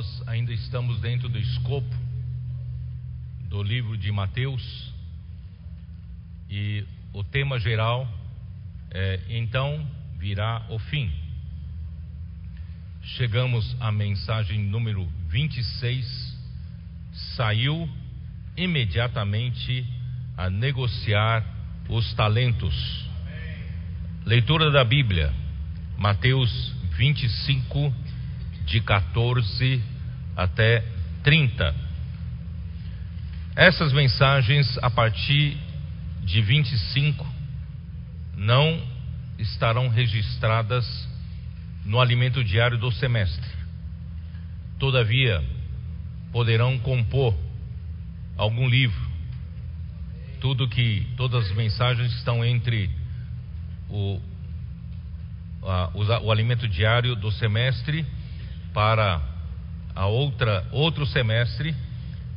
Nós ainda estamos dentro do escopo do livro de Mateus e o tema geral é então virá o fim. Chegamos à mensagem número 26. Saiu imediatamente a negociar os talentos. Leitura da Bíblia, Mateus 25, de 14 até 30. Essas mensagens, a partir de 25, não estarão registradas no alimento diário do semestre. Todavia, poderão compor algum livro. Tudo que todas as mensagens estão entre o, a, o, o alimento diário do semestre para a outra outro semestre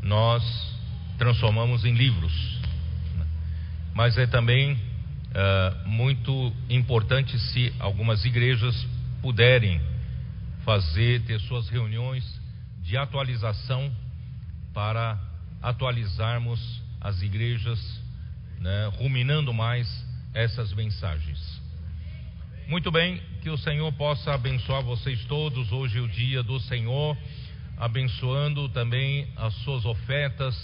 nós transformamos em livros. Mas é também uh, muito importante se algumas igrejas puderem fazer ter suas reuniões de atualização para atualizarmos as igrejas, né, ruminando mais essas mensagens. Muito bem, que o Senhor possa abençoar vocês todos. Hoje é o dia do Senhor, abençoando também as suas ofertas,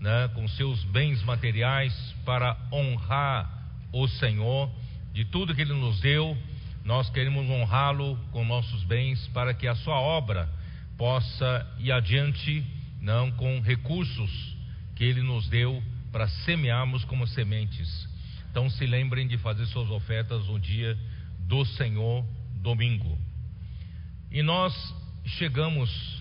né, com seus bens materiais, para honrar o Senhor de tudo que Ele nos deu. Nós queremos honrá-lo com nossos bens, para que a sua obra possa ir adiante, não com recursos que Ele nos deu para semearmos como sementes. Então se lembrem de fazer suas ofertas no dia do Senhor, domingo. E nós chegamos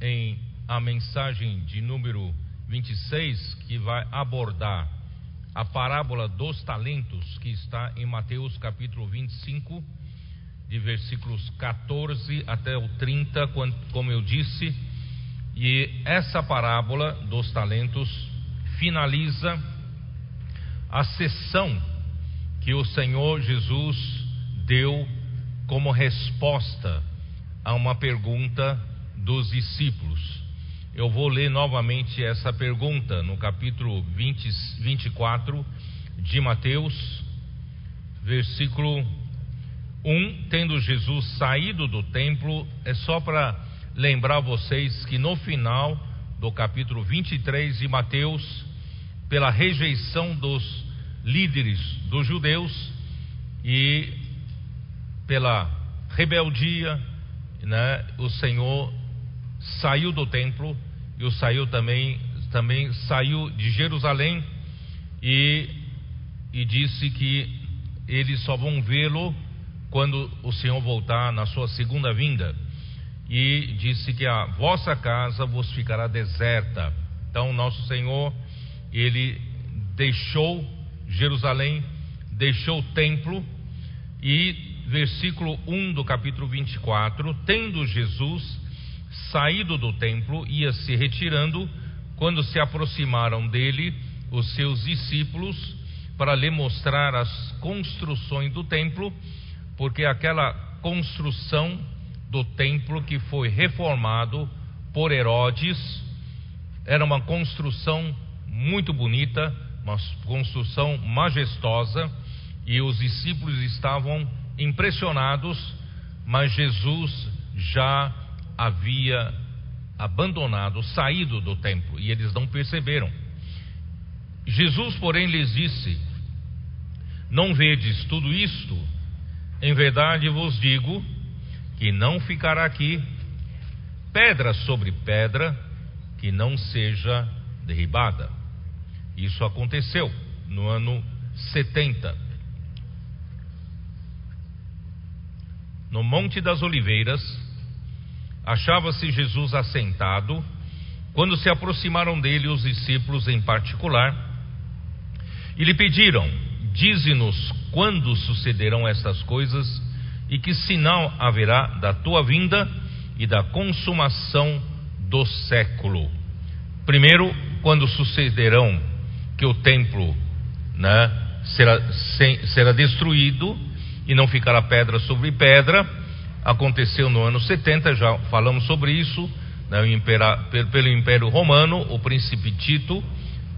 em a mensagem de número 26, que vai abordar a parábola dos talentos, que está em Mateus capítulo 25, de versículos 14 até o 30, como eu disse. E essa parábola dos talentos finaliza a sessão que o Senhor Jesus deu como resposta a uma pergunta dos discípulos. Eu vou ler novamente essa pergunta no capítulo 20, 24 de Mateus, versículo 1. Tendo Jesus saído do templo, é só para lembrar vocês que no final do capítulo 23 de Mateus, pela rejeição dos líderes dos judeus e pela rebeldia, né, o Senhor saiu do templo e o saiu também também saiu de Jerusalém e, e disse que eles só vão vê-lo quando o Senhor voltar na sua segunda vinda. E disse que a vossa casa vos ficará deserta. Então, nosso Senhor ele deixou Jerusalém, deixou o templo e versículo 1 do capítulo 24, tendo Jesus saído do templo, ia se retirando, quando se aproximaram dele os seus discípulos para lhe mostrar as construções do templo, porque aquela construção do templo que foi reformado por Herodes era uma construção muito bonita, uma construção majestosa, e os discípulos estavam impressionados, mas Jesus já havia abandonado, saído do templo, e eles não perceberam. Jesus, porém, lhes disse: Não vedes tudo isto? Em verdade vos digo que não ficará aqui pedra sobre pedra que não seja derribada. Isso aconteceu no ano 70. No Monte das Oliveiras, achava-se Jesus assentado, quando se aproximaram dele os discípulos em particular, e lhe pediram: Dize-nos quando sucederão estas coisas e que sinal haverá da tua vinda e da consumação do século. Primeiro, quando sucederão que o templo né, será, será destruído e não ficará pedra sobre pedra. Aconteceu no ano 70, já falamos sobre isso, né, impera, pelo Império Romano, o príncipe Tito,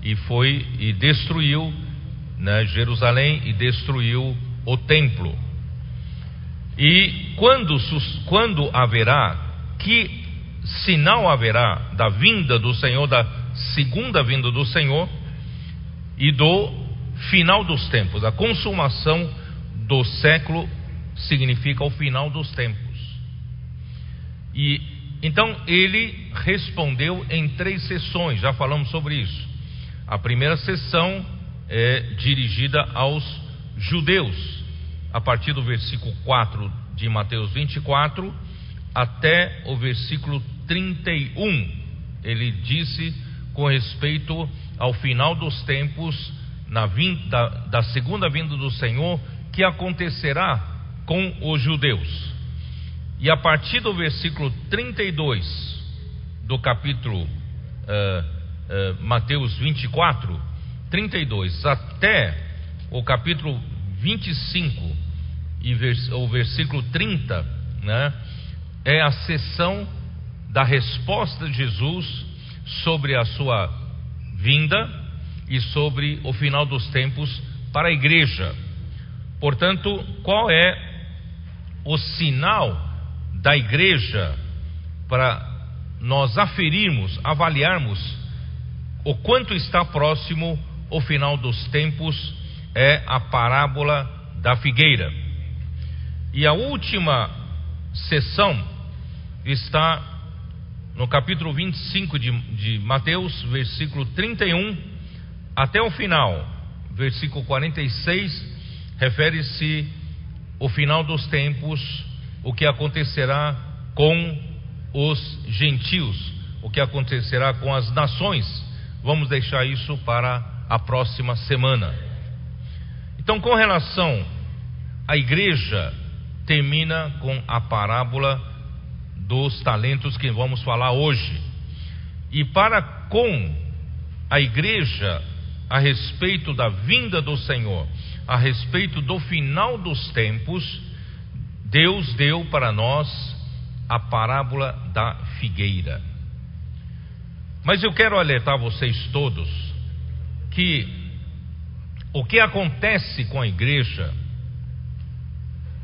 e foi e destruiu né, Jerusalém e destruiu o templo. E quando, quando haverá, que sinal haverá da vinda do Senhor, da segunda vinda do Senhor e do final dos tempos, a consumação do século significa o final dos tempos. E então ele respondeu em três sessões, já falamos sobre isso. A primeira sessão é dirigida aos judeus, a partir do versículo 4 de Mateus 24 até o versículo 31. Ele disse com respeito ao final dos tempos, na vinda, da, da segunda vinda do Senhor, que acontecerá com os judeus. E a partir do versículo 32 do capítulo uh, uh, Mateus 24, 32 até o capítulo 25 e vers, o versículo 30, né, é a sessão da resposta de Jesus sobre a sua vinda e sobre o final dos tempos para a igreja. Portanto, qual é o sinal da igreja para nós aferirmos, avaliarmos o quanto está próximo o final dos tempos? É a parábola da figueira. E a última sessão está no capítulo 25 de, de Mateus, versículo 31 até o final, versículo 46 refere-se o final dos tempos, o que acontecerá com os gentios, o que acontecerá com as nações. Vamos deixar isso para a próxima semana. Então, com relação à igreja, termina com a parábola dos talentos que vamos falar hoje. E para com a igreja a respeito da vinda do Senhor a respeito do final dos tempos, Deus deu para nós a parábola da figueira. Mas eu quero alertar vocês todos que o que acontece com a igreja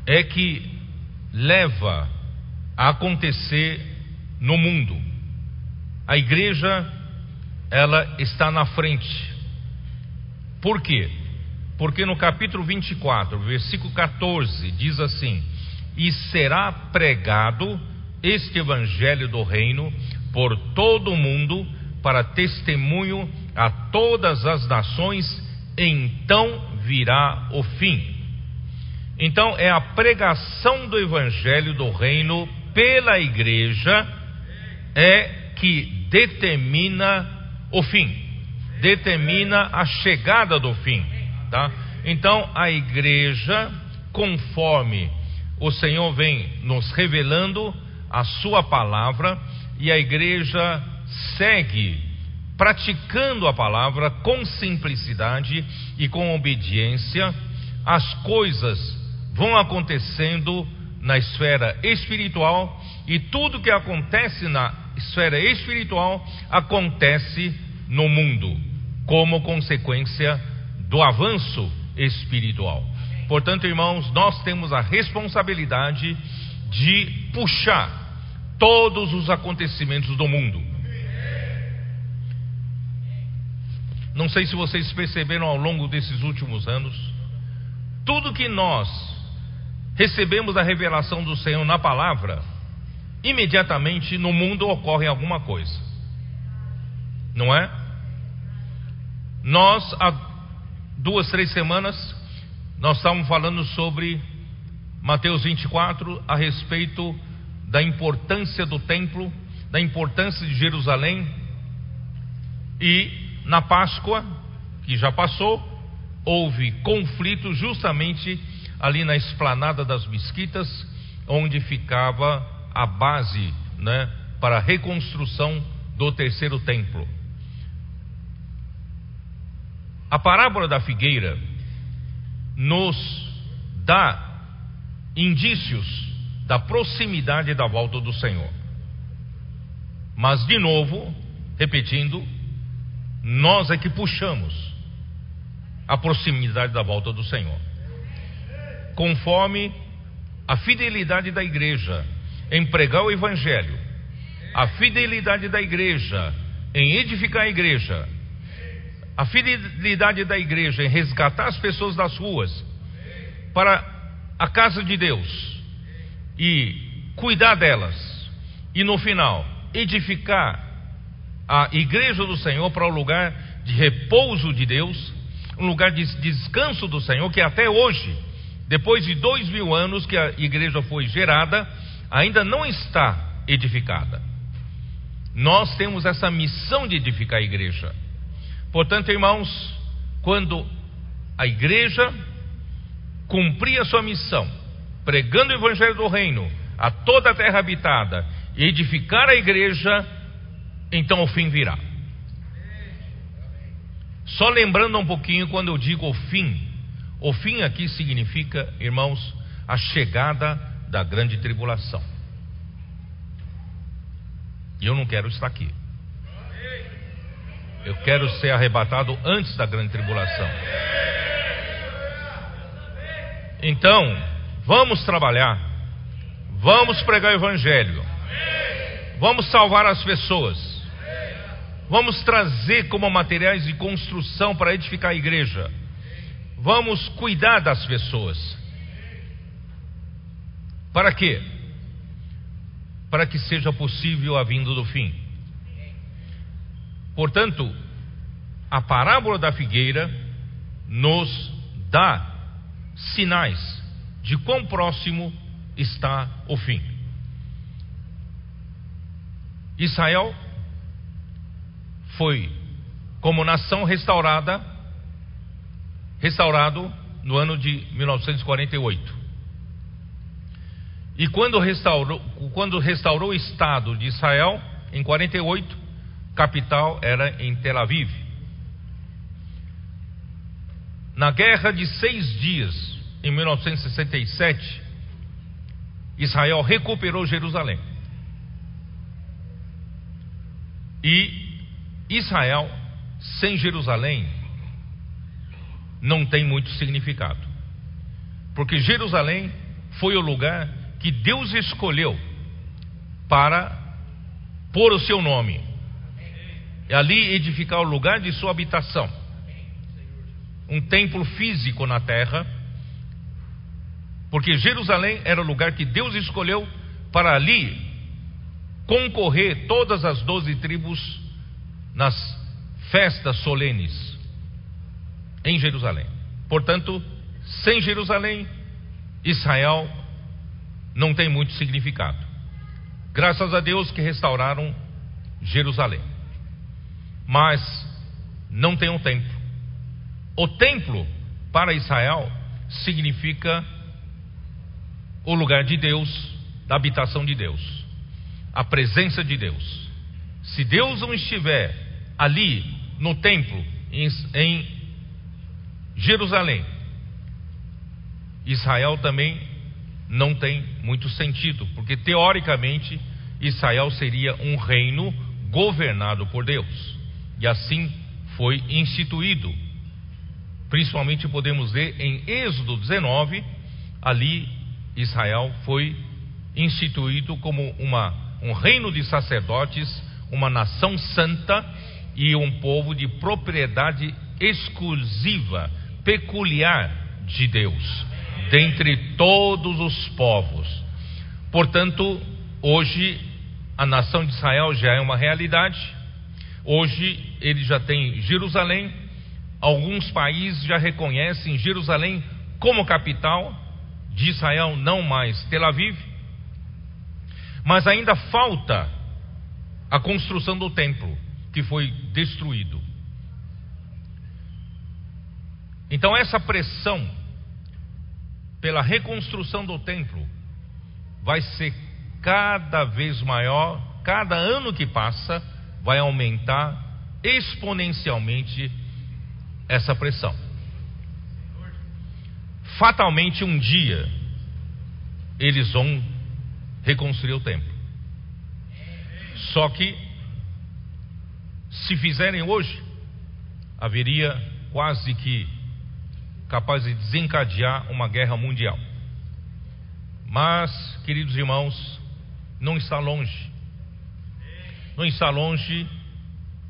é que leva a acontecer no mundo. A igreja ela está na frente. Por quê? Porque no capítulo 24, versículo 14, diz assim: E será pregado este evangelho do reino por todo o mundo para testemunho a todas as nações, então virá o fim. Então é a pregação do evangelho do reino pela igreja é que determina o fim, determina a chegada do fim. Tá? Então a igreja, conforme o Senhor vem nos revelando a sua palavra, e a igreja segue praticando a palavra com simplicidade e com obediência, as coisas vão acontecendo na esfera espiritual e tudo que acontece na esfera espiritual acontece no mundo, como consequência do avanço espiritual. Portanto, irmãos, nós temos a responsabilidade de puxar todos os acontecimentos do mundo. Não sei se vocês perceberam ao longo desses últimos anos, tudo que nós recebemos a revelação do Senhor na palavra, imediatamente no mundo ocorre alguma coisa. Não é? Nós, duas, três semanas, nós estávamos falando sobre Mateus 24 a respeito da importância do templo, da importância de Jerusalém. E na Páscoa, que já passou, houve conflito justamente ali na esplanada das Mesquitas, onde ficava a base né, para a reconstrução do terceiro templo. A parábola da figueira nos dá indícios da proximidade da volta do Senhor. Mas, de novo, repetindo, nós é que puxamos a proximidade da volta do Senhor. Conforme a fidelidade da igreja em pregar o Evangelho, a fidelidade da igreja em edificar a igreja, a fidelidade da igreja em resgatar as pessoas das ruas para a casa de Deus e cuidar delas, e no final edificar a igreja do Senhor para o lugar de repouso de Deus, um lugar de descanso do Senhor, que até hoje, depois de dois mil anos que a igreja foi gerada, ainda não está edificada. Nós temos essa missão de edificar a igreja. Portanto, irmãos, quando a igreja cumprir a sua missão, pregando o evangelho do reino a toda a terra habitada, e edificar a igreja, então o fim virá. Só lembrando um pouquinho quando eu digo o fim, o fim aqui significa, irmãos, a chegada da grande tribulação. E eu não quero estar aqui. Eu quero ser arrebatado antes da grande tribulação. Então, vamos trabalhar, vamos pregar o Evangelho, vamos salvar as pessoas, vamos trazer como materiais de construção para edificar a igreja, vamos cuidar das pessoas. Para quê? Para que seja possível a vinda do fim. Portanto, a parábola da figueira nos dá sinais de quão próximo está o fim. Israel foi como nação restaurada, restaurado no ano de 1948. E quando restaurou, quando restaurou o Estado de Israel, em 48, capital era em Tel Aviv. Na guerra de seis dias, em 1967, Israel recuperou Jerusalém. E Israel, sem Jerusalém, não tem muito significado. Porque Jerusalém foi o lugar que Deus escolheu para pôr o seu nome ali edificar o lugar de sua habitação. Um templo físico na terra, porque Jerusalém era o lugar que Deus escolheu para ali concorrer todas as doze tribos nas festas solenes em Jerusalém. Portanto, sem Jerusalém, Israel não tem muito significado. Graças a Deus que restauraram Jerusalém mas não tem um templo. O templo para Israel significa o lugar de Deus, da habitação de Deus, a presença de Deus. Se Deus não estiver ali no templo em, em Jerusalém, Israel também não tem muito sentido, porque teoricamente Israel seria um reino governado por Deus. E assim foi instituído. Principalmente podemos ver em Êxodo 19, ali Israel foi instituído como uma, um reino de sacerdotes, uma nação santa e um povo de propriedade exclusiva, peculiar de Deus, dentre todos os povos. Portanto, hoje a nação de Israel já é uma realidade Hoje ele já tem Jerusalém, alguns países já reconhecem Jerusalém como capital de Israel, não mais Tel Aviv. Mas ainda falta a construção do templo, que foi destruído. Então, essa pressão pela reconstrução do templo vai ser cada vez maior, cada ano que passa vai aumentar exponencialmente essa pressão. Fatalmente, um dia, eles vão reconstruir o templo. Só que, se fizerem hoje, haveria quase que capaz de desencadear uma guerra mundial. Mas, queridos irmãos, não está longe. Não está longe,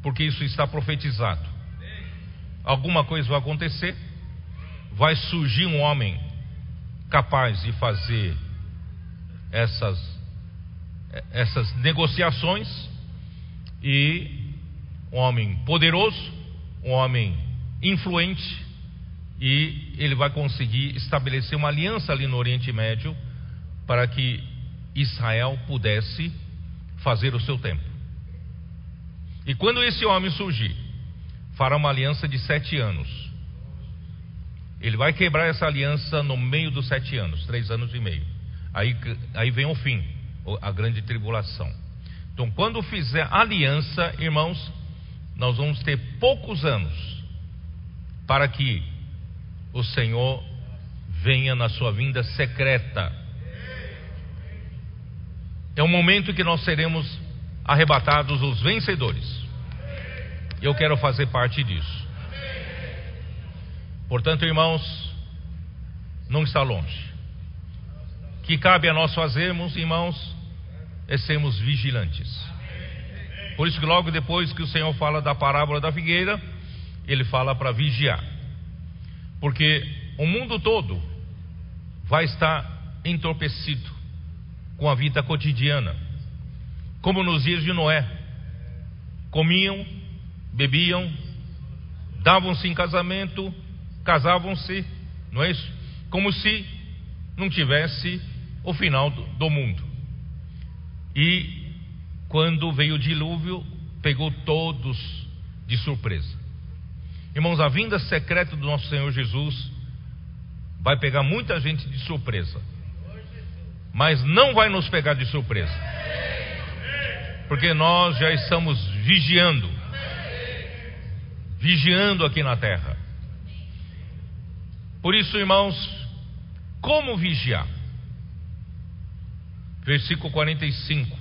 porque isso está profetizado. Alguma coisa vai acontecer, vai surgir um homem capaz de fazer essas, essas negociações e um homem poderoso, um homem influente, e ele vai conseguir estabelecer uma aliança ali no Oriente Médio para que Israel pudesse fazer o seu tempo. E quando esse homem surgir, fará uma aliança de sete anos. Ele vai quebrar essa aliança no meio dos sete anos, três anos e meio. Aí, aí vem o fim, a grande tribulação. Então, quando fizer aliança, irmãos, nós vamos ter poucos anos para que o Senhor venha na sua vinda secreta. É o momento que nós seremos arrebatados os vencedores. Eu quero fazer parte disso. Portanto, irmãos, não está longe que cabe a nós fazermos, irmãos, é sermos vigilantes. Por isso que logo depois que o Senhor fala da parábola da figueira, ele fala para vigiar. Porque o mundo todo vai estar entorpecido com a vida cotidiana, como nos dias de Noé. Comiam, bebiam, davam-se em casamento, casavam-se, não é isso? Como se não tivesse o final do mundo. E quando veio o dilúvio, pegou todos de surpresa. Irmãos, a vinda secreta do nosso Senhor Jesus vai pegar muita gente de surpresa, mas não vai nos pegar de surpresa, porque nós já estamos vigiando, vigiando aqui na terra. Por isso, irmãos, como vigiar? versículo 45,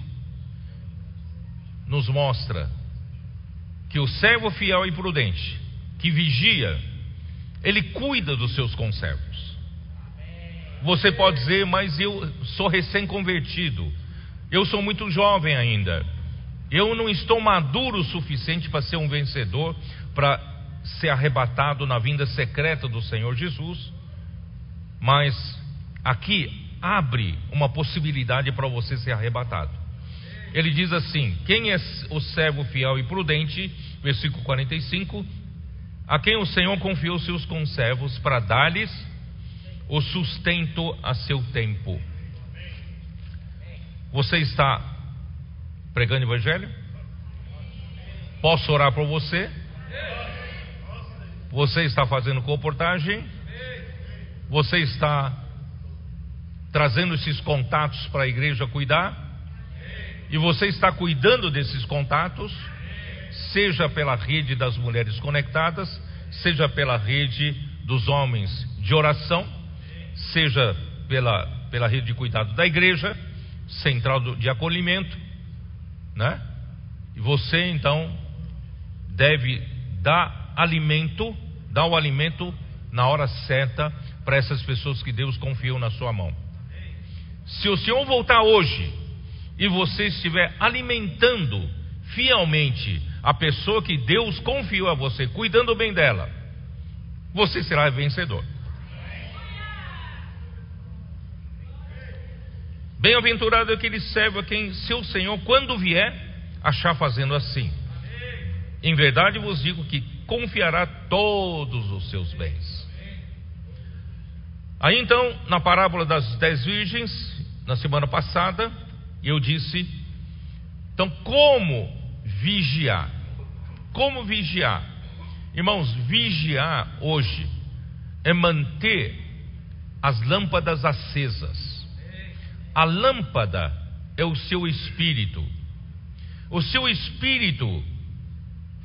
nos mostra que o servo fiel e prudente, que vigia, ele cuida dos seus conservos. Você pode dizer, mas eu sou recém-convertido, eu sou muito jovem ainda, eu não estou maduro o suficiente para ser um vencedor, para ser arrebatado na vinda secreta do Senhor Jesus, mas aqui abre uma possibilidade para você ser arrebatado. Ele diz assim: Quem é o servo fiel e prudente? Versículo 45: A quem o Senhor confiou seus conservos para dar-lhes o sustento a seu tempo. Você está pregando o evangelho? Posso orar por você? Você está fazendo comportagem? Você está trazendo esses contatos para a igreja cuidar. E você está cuidando desses contatos, seja pela rede das mulheres conectadas, seja pela rede dos homens de oração, seja pela, pela rede de cuidado da igreja, central de acolhimento, né? E você então deve dar alimento, dar o alimento na hora certa para essas pessoas que Deus confiou na sua mão. Se o Senhor voltar hoje e você estiver alimentando fielmente a pessoa que Deus confiou a você, cuidando bem dela, você será vencedor. Bem-aventurado aquele servo a quem seu Senhor, quando vier, achar fazendo assim. Em verdade vos digo que confiará todos os seus bens. Aí então, na parábola das dez virgens, na semana passada, eu disse, então como vigiar? Como vigiar? Irmãos, vigiar hoje é manter as lâmpadas acesas. A lâmpada é o seu espírito. O seu espírito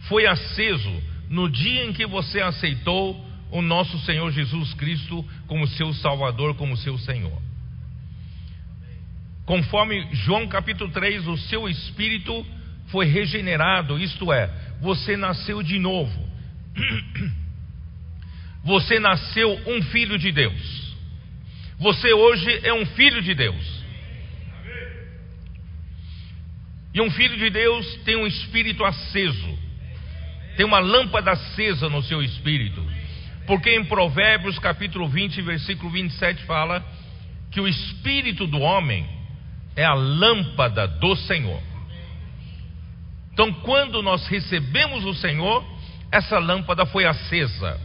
foi aceso no dia em que você aceitou o nosso Senhor Jesus Cristo como seu Salvador, como seu Senhor. Conforme João capítulo 3, o seu espírito foi regenerado, isto é, você nasceu de novo. Você nasceu um filho de Deus. Você hoje é um filho de Deus. E um filho de Deus tem um espírito aceso, tem uma lâmpada acesa no seu espírito. Porque em Provérbios capítulo 20, versículo 27 fala que o espírito do homem é a lâmpada do Senhor. Então, quando nós recebemos o Senhor, essa lâmpada foi acesa.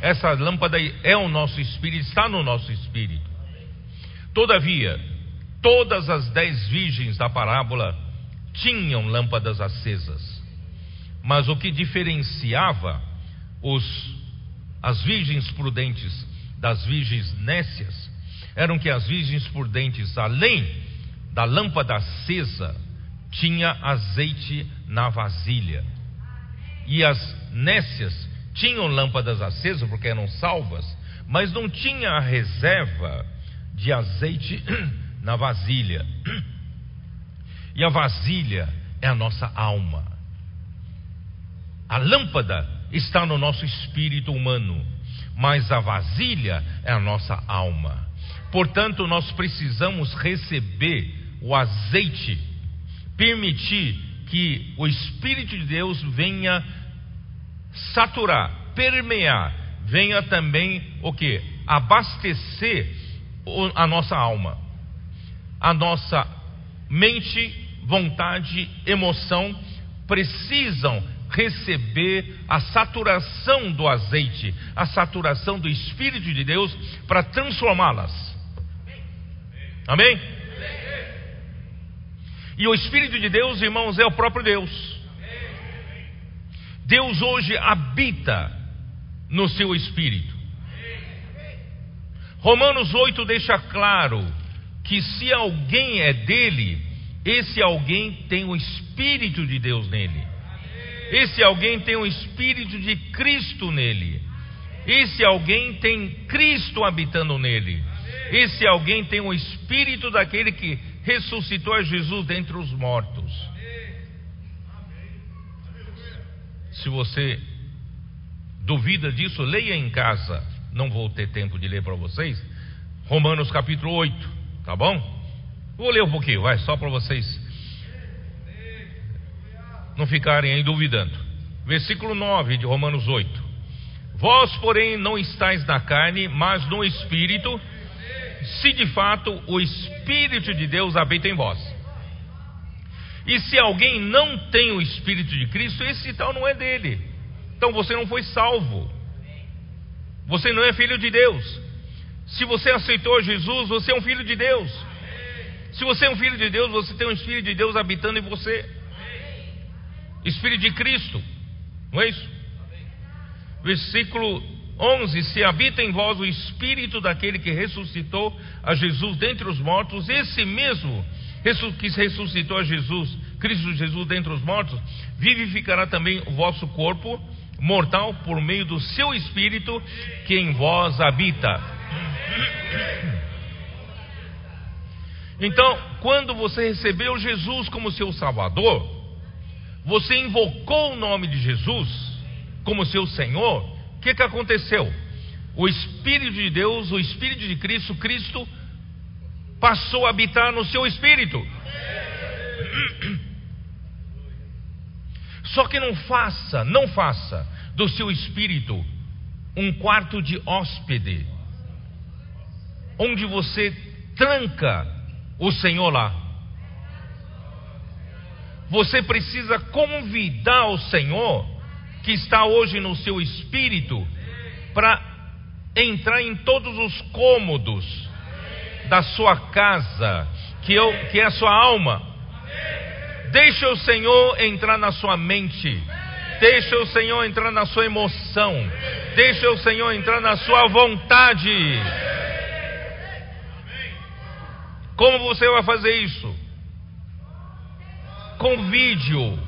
Essa lâmpada é o nosso espírito, está no nosso espírito. Todavia, todas as dez virgens da parábola tinham lâmpadas acesas. Mas o que diferenciava os, as virgens prudentes das virgens nécias eram que as virgens prudentes, além da lâmpada acesa, tinha azeite na vasilha. E as nécias tinham lâmpadas acesas porque eram salvas, mas não tinha a reserva de azeite na vasilha. E a vasilha é a nossa alma. A lâmpada está no nosso espírito humano, mas a vasilha é a nossa alma. Portanto, nós precisamos receber o azeite, permitir que o Espírito de Deus venha saturar, permear, venha também o que? Abastecer a nossa alma, a nossa mente vontade, emoção precisam receber a saturação do azeite, a saturação do Espírito de Deus para transformá-las. Amém? E o Espírito de Deus, irmãos, é o próprio Deus. Deus hoje habita no seu espírito. Romanos 8 deixa claro que se alguém é dele, esse alguém tem o Espírito de Deus nele. Esse alguém tem o Espírito de Cristo nele. Esse alguém tem Cristo habitando nele. Esse alguém tem o Espírito daquele que ressuscitou a Jesus dentre os mortos. Se você duvida disso, leia em casa. Não vou ter tempo de ler para vocês. Romanos capítulo 8, tá bom? Vou ler um pouquinho, vai, só para vocês não ficarem aí duvidando. Versículo 9 de Romanos 8. Vós, porém, não estáis na carne, mas no Espírito, se de fato o Espírito de Deus habita em vós. E se alguém não tem o Espírito de Cristo, esse tal não é dele. Então você não foi salvo. Você não é filho de Deus. Se você aceitou Jesus, você é um filho de Deus. Se você é um filho de Deus, você tem um Espírito de Deus habitando em você. Espírito de Cristo, não é isso? Versículo 11: Se habita em vós o Espírito daquele que ressuscitou a Jesus dentre os mortos, esse mesmo que ressuscitou a Jesus, Cristo Jesus dentre os mortos, vivificará também o vosso corpo mortal por meio do seu Espírito que em vós habita. Então, quando você recebeu Jesus como seu Salvador, você invocou o nome de Jesus como seu Senhor, o que, que aconteceu? O Espírito de Deus, o Espírito de Cristo, Cristo, passou a habitar no seu espírito. Só que não faça, não faça do seu espírito um quarto de hóspede, onde você tranca o Senhor lá. Você precisa convidar o Senhor, que está hoje no seu espírito, para entrar em todos os cômodos da sua casa, que, eu, que é a sua alma. Deixa o Senhor entrar na sua mente. Deixa o Senhor entrar na sua emoção. Deixa o Senhor entrar na sua vontade. Como você vai fazer isso? Com vídeo.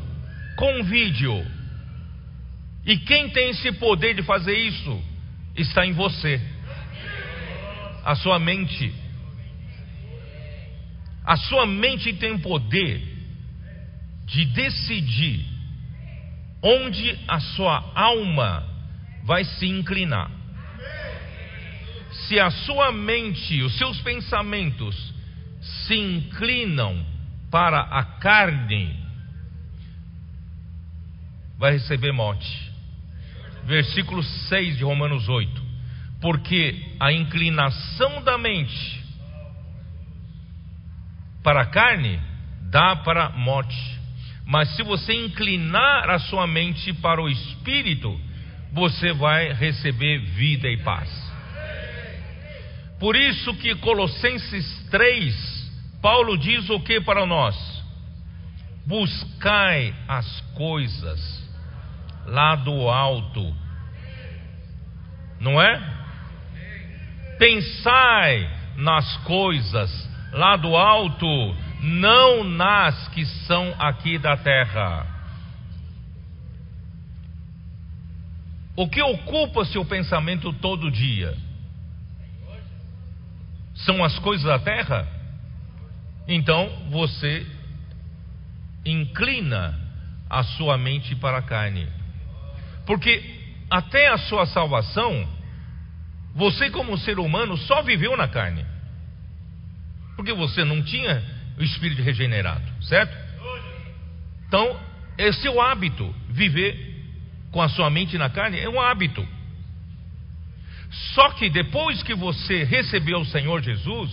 Com vídeo. E quem tem esse poder de fazer isso? Está em você. A sua mente. A sua mente tem poder de decidir onde a sua alma vai se inclinar. Se a sua mente, os seus pensamentos se inclinam para a carne, vai receber morte. Versículo 6 de Romanos 8. Porque a inclinação da mente para a carne dá para morte. Mas se você inclinar a sua mente para o espírito, você vai receber vida e paz. Por isso que Colossenses 3, Paulo diz o que para nós? Buscai as coisas lá do alto. Não é? Pensai nas coisas lá do alto, não nas que são aqui da terra. O que ocupa seu pensamento todo dia? São as coisas da terra? Então você inclina a sua mente para a carne. Porque até a sua salvação, você, como ser humano, só viveu na carne. Porque você não tinha o espírito regenerado, certo? Então, é seu hábito viver com a sua mente na carne, é um hábito. Só que depois que você recebeu o Senhor Jesus,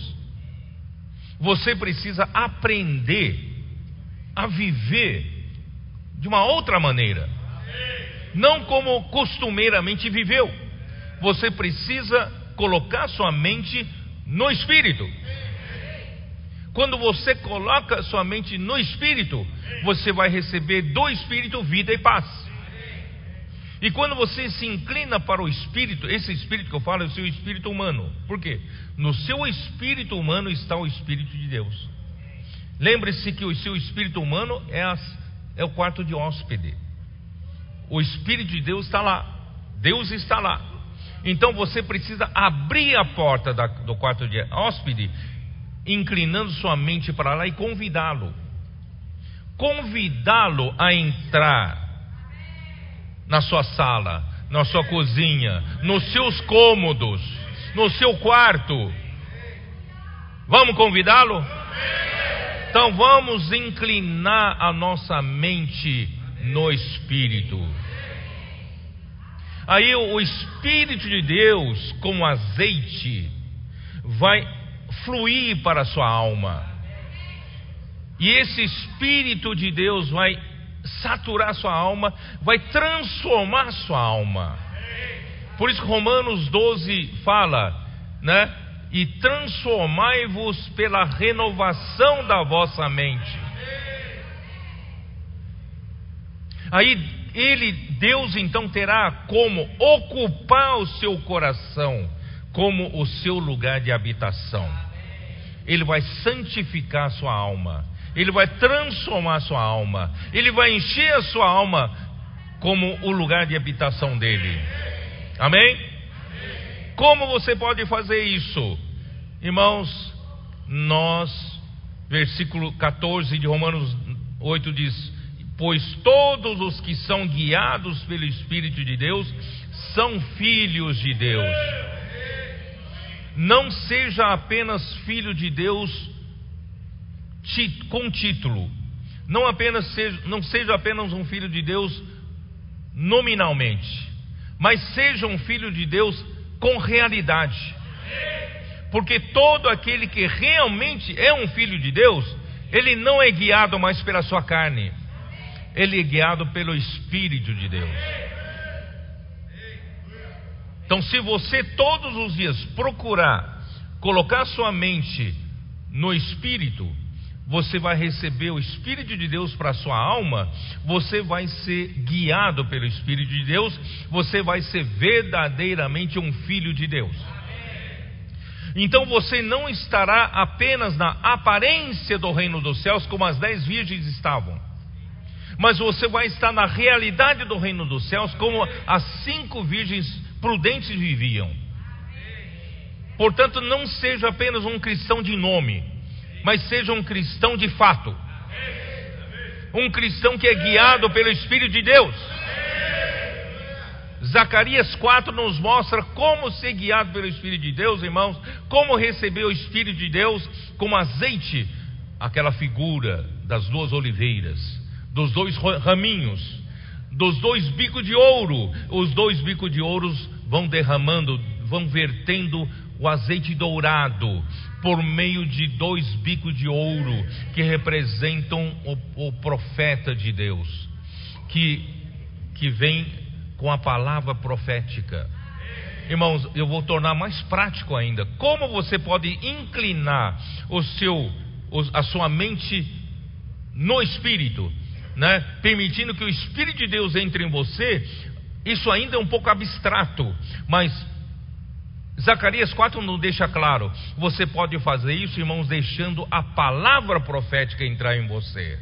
você precisa aprender a viver de uma outra maneira, não como costumeiramente viveu. Você precisa colocar sua mente no espírito. Quando você coloca sua mente no espírito, você vai receber do espírito vida e paz. E quando você se inclina para o espírito, esse espírito que eu falo é o seu espírito humano. Por quê? No seu espírito humano está o espírito de Deus. Lembre-se que o seu espírito humano é, as, é o quarto de hóspede. O espírito de Deus está lá. Deus está lá. Então você precisa abrir a porta da, do quarto de hóspede, inclinando sua mente para lá e convidá-lo. Convidá-lo a entrar na sua sala, na sua cozinha, nos seus cômodos, no seu quarto. Vamos convidá-lo? Então vamos inclinar a nossa mente no Espírito. Aí o Espírito de Deus, como azeite, vai fluir para a sua alma. E esse Espírito de Deus vai saturar sua alma, vai transformar sua alma. Por isso Romanos 12 fala, né? E transformai-vos pela renovação da vossa mente. Aí ele, Deus então terá como ocupar o seu coração como o seu lugar de habitação. Ele vai santificar a sua alma. Ele vai transformar a sua alma. Ele vai encher a sua alma como o lugar de habitação dele. Amém? Como você pode fazer isso? Irmãos, nós, versículo 14 de Romanos 8 diz: Pois todos os que são guiados pelo Espírito de Deus são filhos de Deus. Não seja apenas filho de Deus com título. Não apenas seja, não seja apenas um filho de Deus nominalmente, mas seja um filho de Deus com realidade. Porque todo aquele que realmente é um filho de Deus, ele não é guiado mais pela sua carne, ele é guiado pelo Espírito de Deus. Então, se você todos os dias procurar colocar sua mente no Espírito, você vai receber o Espírito de Deus para sua alma, você vai ser guiado pelo Espírito de Deus, você vai ser verdadeiramente um filho de Deus. Então você não estará apenas na aparência do reino dos céus, como as dez virgens estavam, mas você vai estar na realidade do reino dos céus, como as cinco virgens prudentes viviam. Portanto, não seja apenas um cristão de nome mas seja um cristão de fato. Um cristão que é guiado pelo Espírito de Deus. Zacarias 4 nos mostra como ser guiado pelo Espírito de Deus, irmãos, como receber o Espírito de Deus como azeite, aquela figura das duas oliveiras, dos dois raminhos, dos dois bicos de ouro. Os dois bicos de ouro vão derramando, vão vertendo o azeite dourado por meio de dois bicos de ouro que representam o, o profeta de Deus, que, que vem com a palavra profética. Irmãos, eu vou tornar mais prático ainda. Como você pode inclinar o seu, a sua mente no Espírito, né? permitindo que o Espírito de Deus entre em você? Isso ainda é um pouco abstrato, mas Zacarias 4 não deixa claro. Você pode fazer isso, irmãos, deixando a palavra profética entrar em você.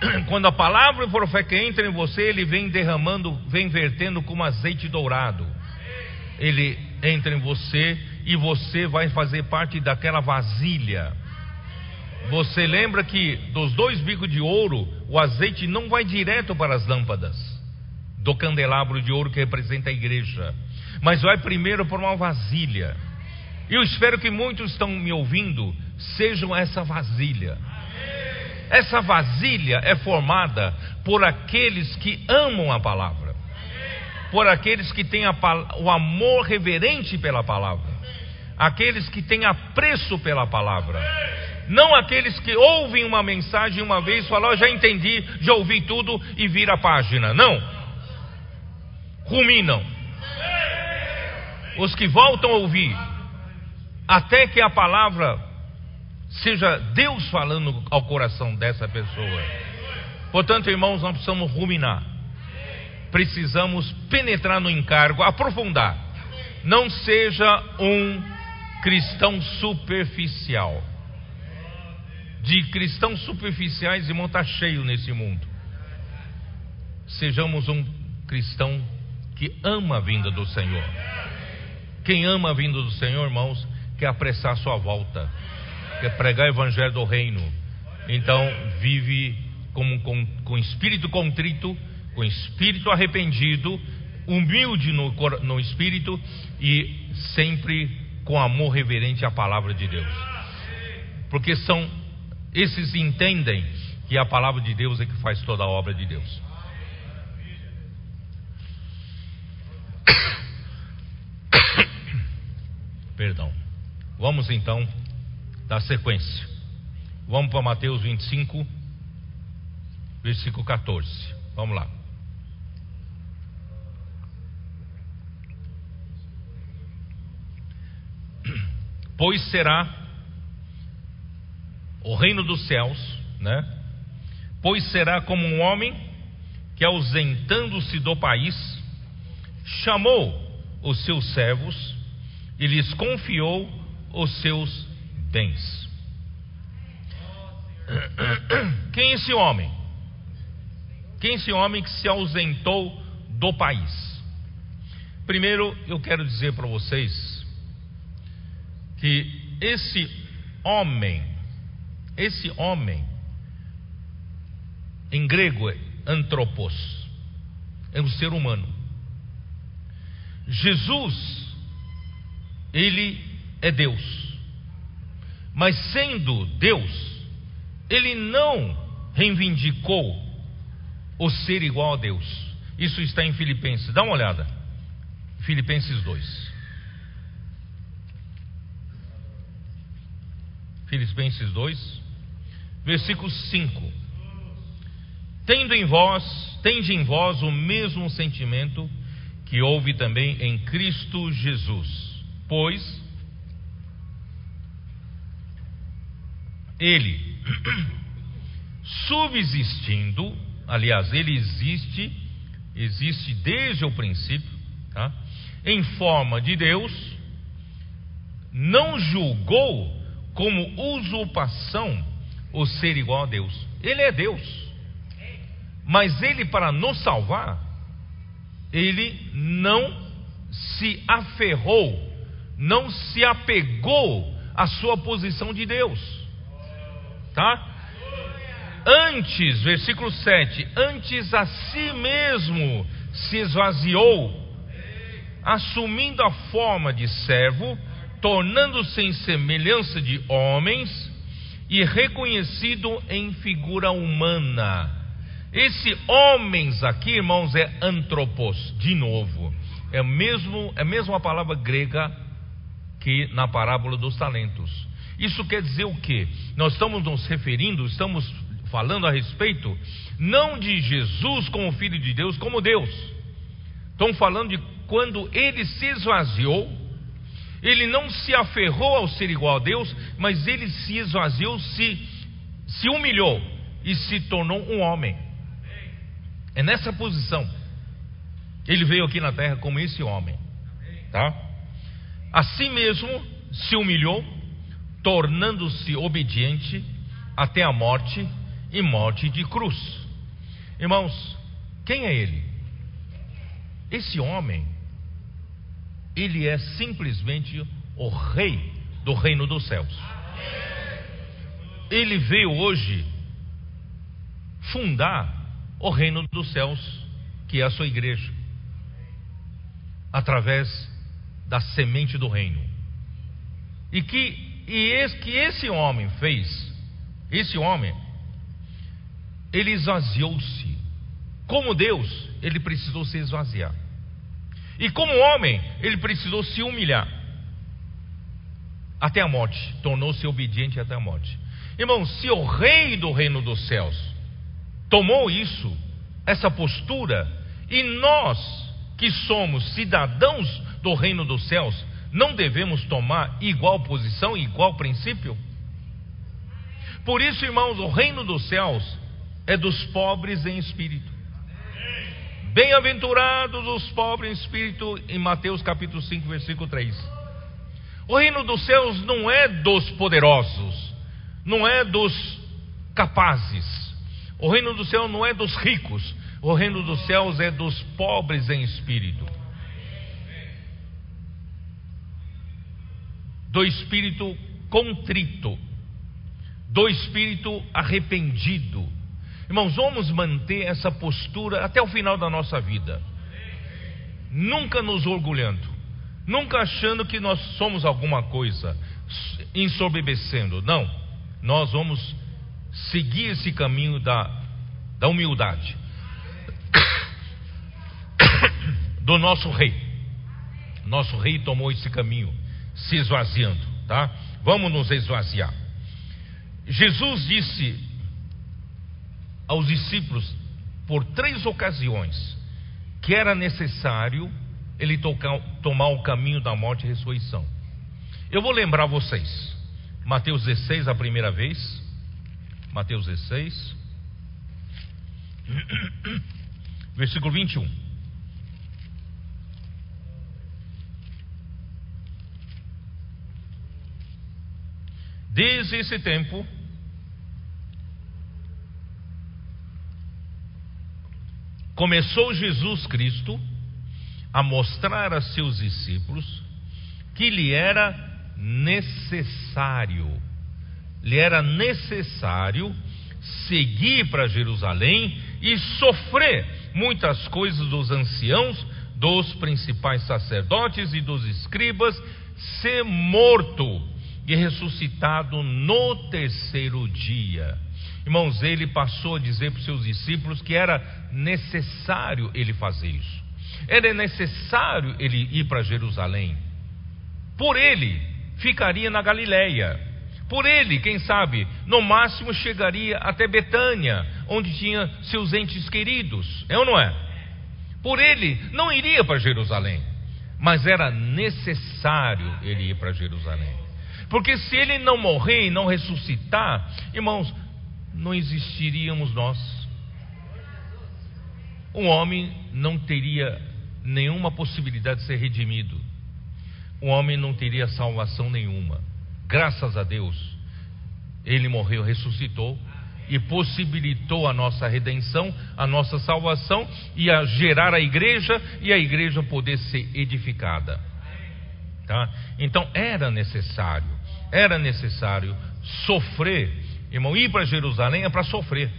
Quando a palavra profética entra em você, ele vem derramando, vem vertendo como azeite dourado. Ele entra em você e você vai fazer parte daquela vasilha. Você lembra que dos dois bicos de ouro, o azeite não vai direto para as lâmpadas do candelabro de ouro que representa a igreja, mas vai primeiro para uma vasilha. E eu espero que muitos estão me ouvindo sejam essa vasilha. Essa vasilha é formada por aqueles que amam a palavra, por aqueles que têm a, o amor reverente pela palavra, aqueles que têm apreço pela palavra, não aqueles que ouvem uma mensagem uma vez falam, oh, já entendi, já ouvi tudo e vira a página. Não. Ruminam. Os que voltam a ouvir, até que a palavra seja Deus falando ao coração dessa pessoa. Portanto, irmãos, nós precisamos ruminar. Precisamos penetrar no encargo, aprofundar. Não seja um cristão superficial. De cristãos superficiais, irmão, está cheio nesse mundo. Sejamos um cristão que ama a vinda do Senhor. Quem ama a vinda do Senhor, irmãos, quer apressar a sua volta quer pregar o evangelho do reino. Então, vive com, com, com espírito contrito, com espírito arrependido, humilde no, no espírito e sempre com amor reverente à palavra de Deus. Porque são esses entendem que a palavra de Deus é que faz toda a obra de Deus. Perdão. Vamos então da sequência. Vamos para Mateus 25, versículo 14. Vamos lá. Pois será o reino dos céus, né? Pois será como um homem que, ausentando-se do país, chamou os seus servos e lhes confiou os seus bens. Quem é esse homem? Quem é esse homem que se ausentou do país? Primeiro, eu quero dizer para vocês que esse homem, esse homem, em grego é antropos, é um ser humano. Jesus, ele é Deus. Mas sendo Deus, ele não reivindicou o ser igual a Deus. Isso está em Filipenses. Dá uma olhada. Filipenses 2. Filipenses 2, versículo 5. Tendo em vós, tende em vós o mesmo sentimento que houve também em Cristo Jesus, pois ele subsistindo, aliás, ele existe, existe desde o princípio, tá? em forma de Deus, não julgou como usurpação o ser igual a Deus. Ele é Deus. Mas ele, para nos salvar, ele não se aferrou, não se apegou a sua posição de Deus. Tá? Antes, versículo 7, antes a si mesmo se esvaziou, assumindo a forma de servo, tornando-se em semelhança de homens e reconhecido em figura humana. Esse homens aqui, irmãos, é antropos, de novo. É, mesmo, é a mesma palavra grega que na parábola dos talentos. Isso quer dizer o quê? Nós estamos nos referindo, estamos falando a respeito, não de Jesus como Filho de Deus, como Deus. Estamos falando de quando ele se esvaziou, ele não se aferrou ao ser igual a Deus, mas ele se esvaziou, se, se humilhou e se tornou um homem. É nessa posição. Ele veio aqui na terra como esse homem, tá? Assim mesmo se humilhou, tornando-se obediente até a morte e morte de cruz. Irmãos, quem é ele? Esse homem ele é simplesmente o rei do reino dos céus. Ele veio hoje fundar o reino dos céus, que é a sua igreja, através da semente do reino. E que, e esse, que esse homem fez, esse homem, ele esvaziou-se. Como Deus, ele precisou se esvaziar. E como homem, ele precisou se humilhar até a morte, tornou-se obediente até a morte. Irmão, se o rei do reino dos céus tomou isso, essa postura, e nós que somos cidadãos do reino dos céus, não devemos tomar igual posição, igual princípio? Por isso, irmãos, o reino dos céus é dos pobres em espírito. Bem-aventurados os pobres em espírito, em Mateus capítulo 5, versículo 3. O reino dos céus não é dos poderosos, não é dos capazes. O reino dos céus não é dos ricos, o reino dos céus é dos pobres em espírito. Do espírito contrito, do espírito arrependido, Irmãos, vamos manter essa postura até o final da nossa vida. Nunca nos orgulhando, nunca achando que nós somos alguma coisa, ensoberbecendo. Não, nós vamos seguir esse caminho da, da humildade do nosso rei. Nosso rei tomou esse caminho, se esvaziando, tá? Vamos nos esvaziar. Jesus disse aos discípulos por três ocasiões que era necessário ele tocar, tomar o caminho da morte e ressurreição. Eu vou lembrar vocês. Mateus 16, a primeira vez. Mateus 16, versículo 21. Desde esse tempo, começou Jesus Cristo a mostrar a seus discípulos que lhe era necessário, lhe era necessário seguir para Jerusalém e sofrer muitas coisas dos anciãos, dos principais sacerdotes e dos escribas, ser morto e ressuscitado no terceiro dia. Irmãos, ele passou a dizer para os seus discípulos que era necessário ele fazer isso. Era necessário ele ir para Jerusalém. Por ele, ficaria na Galileia. Por ele, quem sabe, no máximo chegaria até Betânia, onde tinha seus entes queridos. É ou não é? Por ele, não iria para Jerusalém. Mas era necessário ele ir para Jerusalém. Porque se ele não morrer e não ressuscitar, irmãos, não existiríamos nós. Um homem não teria nenhuma possibilidade de ser redimido. Um homem não teria salvação nenhuma. Graças a Deus, ele morreu, ressuscitou e possibilitou a nossa redenção, a nossa salvação e a gerar a igreja e a igreja poder ser edificada. Tá? Então era necessário era necessário sofrer. Irmão, ir para Jerusalém é para sofrer.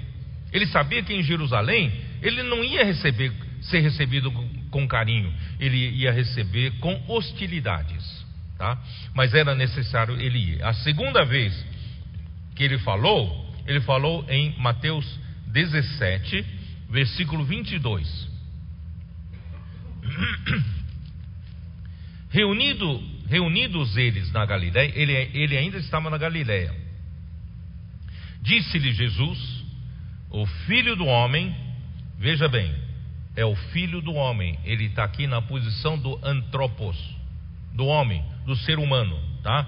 Ele sabia que em Jerusalém ele não ia receber, ser recebido com carinho, ele ia receber com hostilidades, tá? Mas era necessário ele ir. A segunda vez que ele falou, ele falou em Mateus 17, versículo 22. Reunido, reunidos eles na Galiléia, ele, ele ainda estava na Galiléia. Disse-lhe Jesus: O filho do homem, veja bem, é o filho do homem, ele está aqui na posição do antropos, do homem, do ser humano, tá?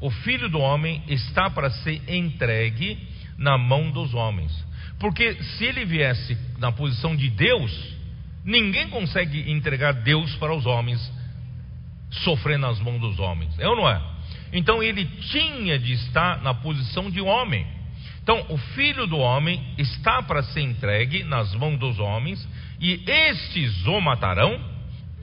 O filho do homem está para ser entregue na mão dos homens. Porque se ele viesse na posição de Deus, ninguém consegue entregar Deus para os homens sofrer nas mãos dos homens. É ou não é? Então ele tinha de estar na posição de homem. Então o filho do homem está para ser entregue nas mãos dos homens, e estes o matarão,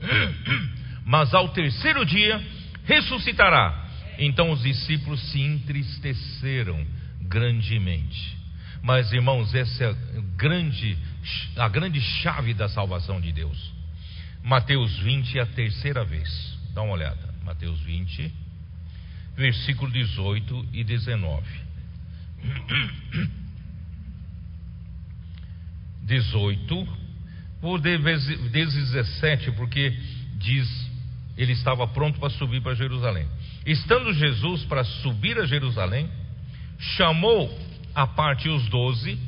mas ao terceiro dia ressuscitará. Então os discípulos se entristeceram grandemente. Mas irmãos, essa é a grande, a grande chave da salvação de Deus. Mateus 20 é a terceira vez. Dá uma olhada. Mateus 20, versículo 18 e 19. 18, vou vezes 17, porque diz ele estava pronto para subir para Jerusalém. Estando Jesus para subir a Jerusalém, chamou a parte os doze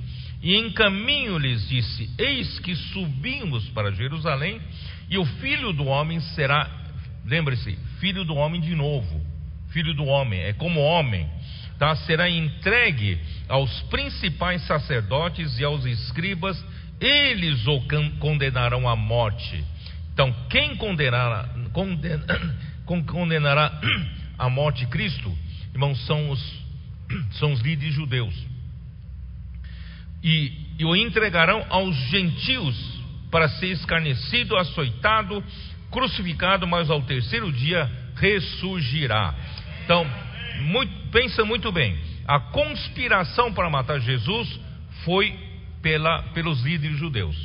e em caminho lhes disse: Eis que subimos para Jerusalém e o filho do homem será Lembre-se, filho do homem de novo. Filho do homem, é como homem. Tá? Será entregue aos principais sacerdotes e aos escribas, eles o condenarão à morte. Então, quem condenará, condena, condenará à morte Cristo? Irmãos, são os, são os líderes judeus. E, e o entregarão aos gentios para ser escarnecido, açoitado crucificado, mas ao terceiro dia ressurgirá. Então, muito, pensa muito bem: a conspiração para matar Jesus foi pela, pelos líderes judeus,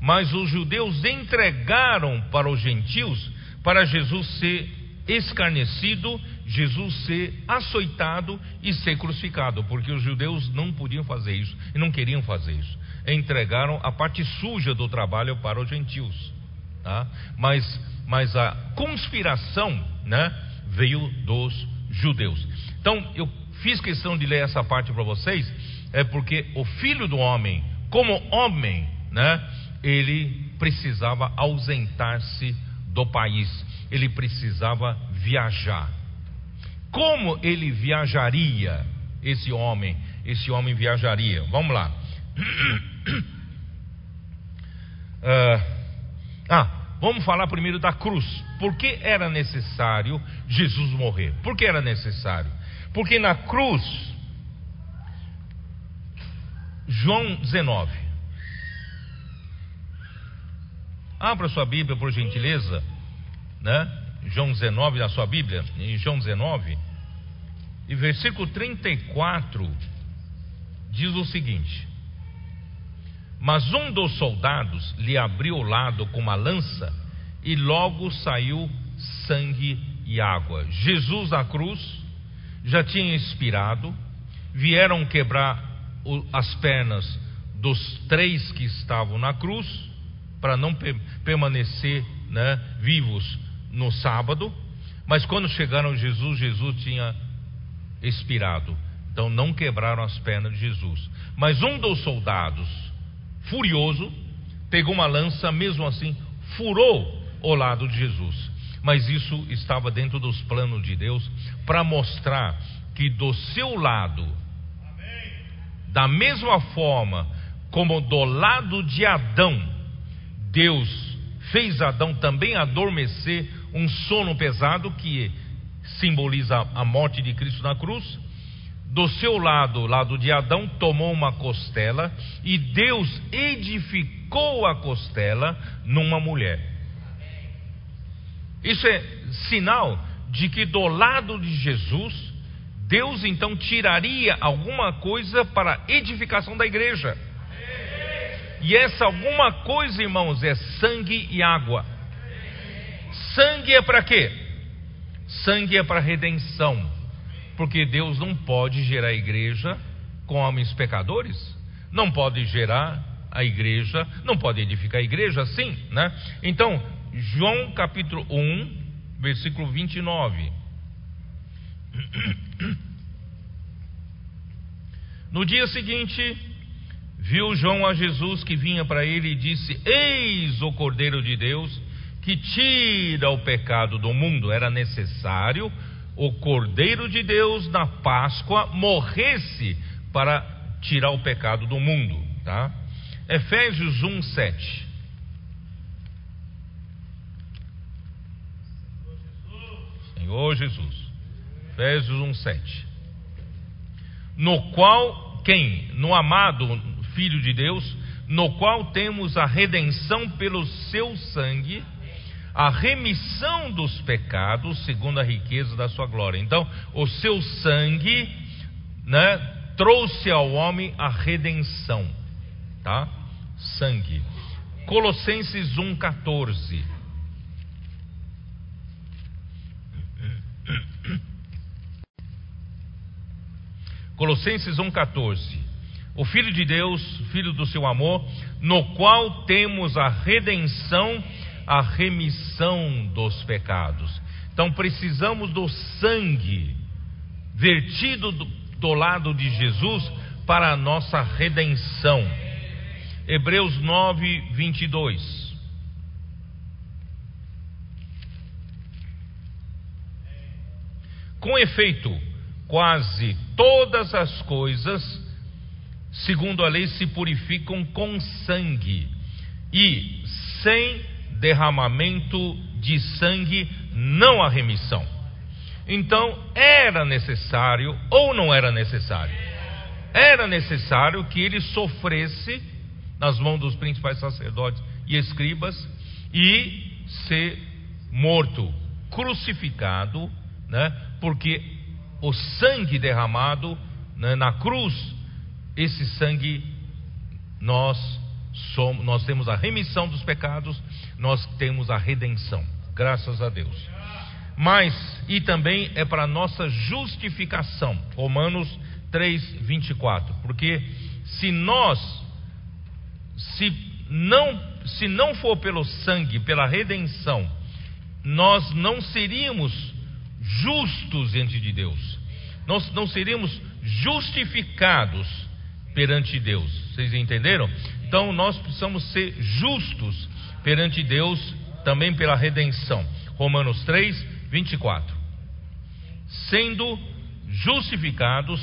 mas os judeus entregaram para os gentios para Jesus ser escarnecido, Jesus ser açoitado e ser crucificado, porque os judeus não podiam fazer isso e não queriam fazer isso. Entregaram a parte suja do trabalho para os gentios. Tá? Mas, mas a conspiração né, veio dos judeus. Então, eu fiz questão de ler essa parte para vocês, é porque o filho do homem, como homem, né, ele precisava ausentar-se do país, ele precisava viajar. Como ele viajaria, esse homem? Esse homem viajaria. Vamos lá. Uh, Ah, vamos falar primeiro da cruz. Por que era necessário Jesus morrer? Por que era necessário? Porque na cruz, João 19. Abra sua Bíblia, por gentileza, né? João 19, na sua Bíblia, em João 19, e versículo 34 diz o seguinte: mas um dos soldados lhe abriu o lado com uma lança e logo saiu sangue e água. Jesus na cruz já tinha expirado, vieram quebrar as pernas dos três que estavam na cruz para não permanecer né, vivos no sábado, mas quando chegaram Jesus, Jesus tinha expirado. Então não quebraram as pernas de Jesus. Mas um dos soldados furioso, pegou uma lança, mesmo assim, furou o lado de Jesus. Mas isso estava dentro dos planos de Deus para mostrar que do seu lado, da mesma forma como do lado de Adão, Deus fez Adão também adormecer um sono pesado que simboliza a morte de Cristo na cruz, do seu lado, lado de Adão, tomou uma costela e Deus edificou a costela numa mulher. Isso é sinal de que do lado de Jesus Deus então tiraria alguma coisa para edificação da igreja. E essa alguma coisa, irmãos, é sangue e água. Sangue é para quê? Sangue é para redenção. Porque Deus não pode gerar igreja com homens pecadores, não pode gerar a igreja, não pode edificar a igreja assim, né? Então, João capítulo 1, versículo 29. No dia seguinte, viu João a Jesus que vinha para ele e disse: Eis o Cordeiro de Deus que tira o pecado do mundo. Era necessário o Cordeiro de Deus na Páscoa morresse para tirar o pecado do mundo, tá? Efésios 1, 7. Senhor Jesus. Efésios 1, 7. No qual, quem? No amado Filho de Deus, no qual temos a redenção pelo seu sangue, a remissão dos pecados, segundo a riqueza da sua glória. Então, o seu sangue, né, trouxe ao homem a redenção, tá? Sangue. Colossenses 1:14. Colossenses 1,14. O Filho de Deus, Filho do seu amor, no qual temos a redenção, a remissão dos pecados. Então precisamos do sangue vertido do, do lado de Jesus para a nossa redenção. Hebreus 9, 22. Com efeito, quase todas as coisas, segundo a lei, se purificam com sangue, e sem derramamento de sangue não há remissão. Então, era necessário ou não era necessário? Era necessário que ele sofresse nas mãos dos principais sacerdotes e escribas e ser morto, crucificado, né? Porque o sangue derramado né, na cruz, esse sangue nós somos, nós temos a remissão dos pecados, nós temos a redenção, graças a Deus. Mas e também é para nossa justificação. Romanos 3:24. Porque se nós se não se não for pelo sangue, pela redenção, nós não seríamos justos diante de Deus. Nós não seríamos justificados perante Deus. Vocês entenderam? Então nós precisamos ser justos perante Deus também pela redenção. Romanos 3, 24. Sendo justificados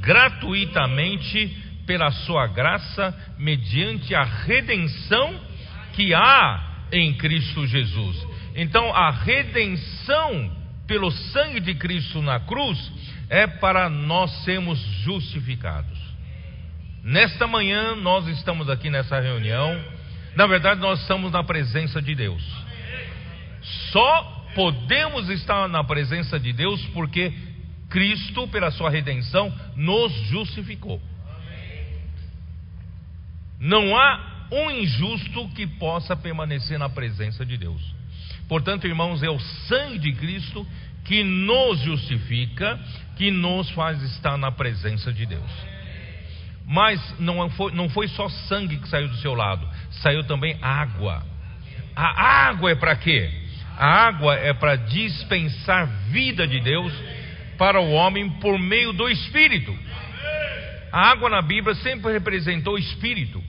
gratuitamente pela sua graça, mediante a redenção que há em Cristo Jesus. Então a redenção pelo sangue de Cristo na cruz, é para nós sermos justificados. Nesta manhã, nós estamos aqui nessa reunião, na verdade, nós estamos na presença de Deus. Só podemos estar na presença de Deus porque Cristo, pela sua redenção, nos justificou. Não há um injusto que possa permanecer na presença de Deus. Portanto, irmãos, é o sangue de Cristo que nos justifica, que nos faz estar na presença de Deus. Mas não foi, não foi só sangue que saiu do seu lado, saiu também água. A água é para quê? A água é para dispensar vida de Deus para o homem por meio do Espírito. A água na Bíblia sempre representou o Espírito.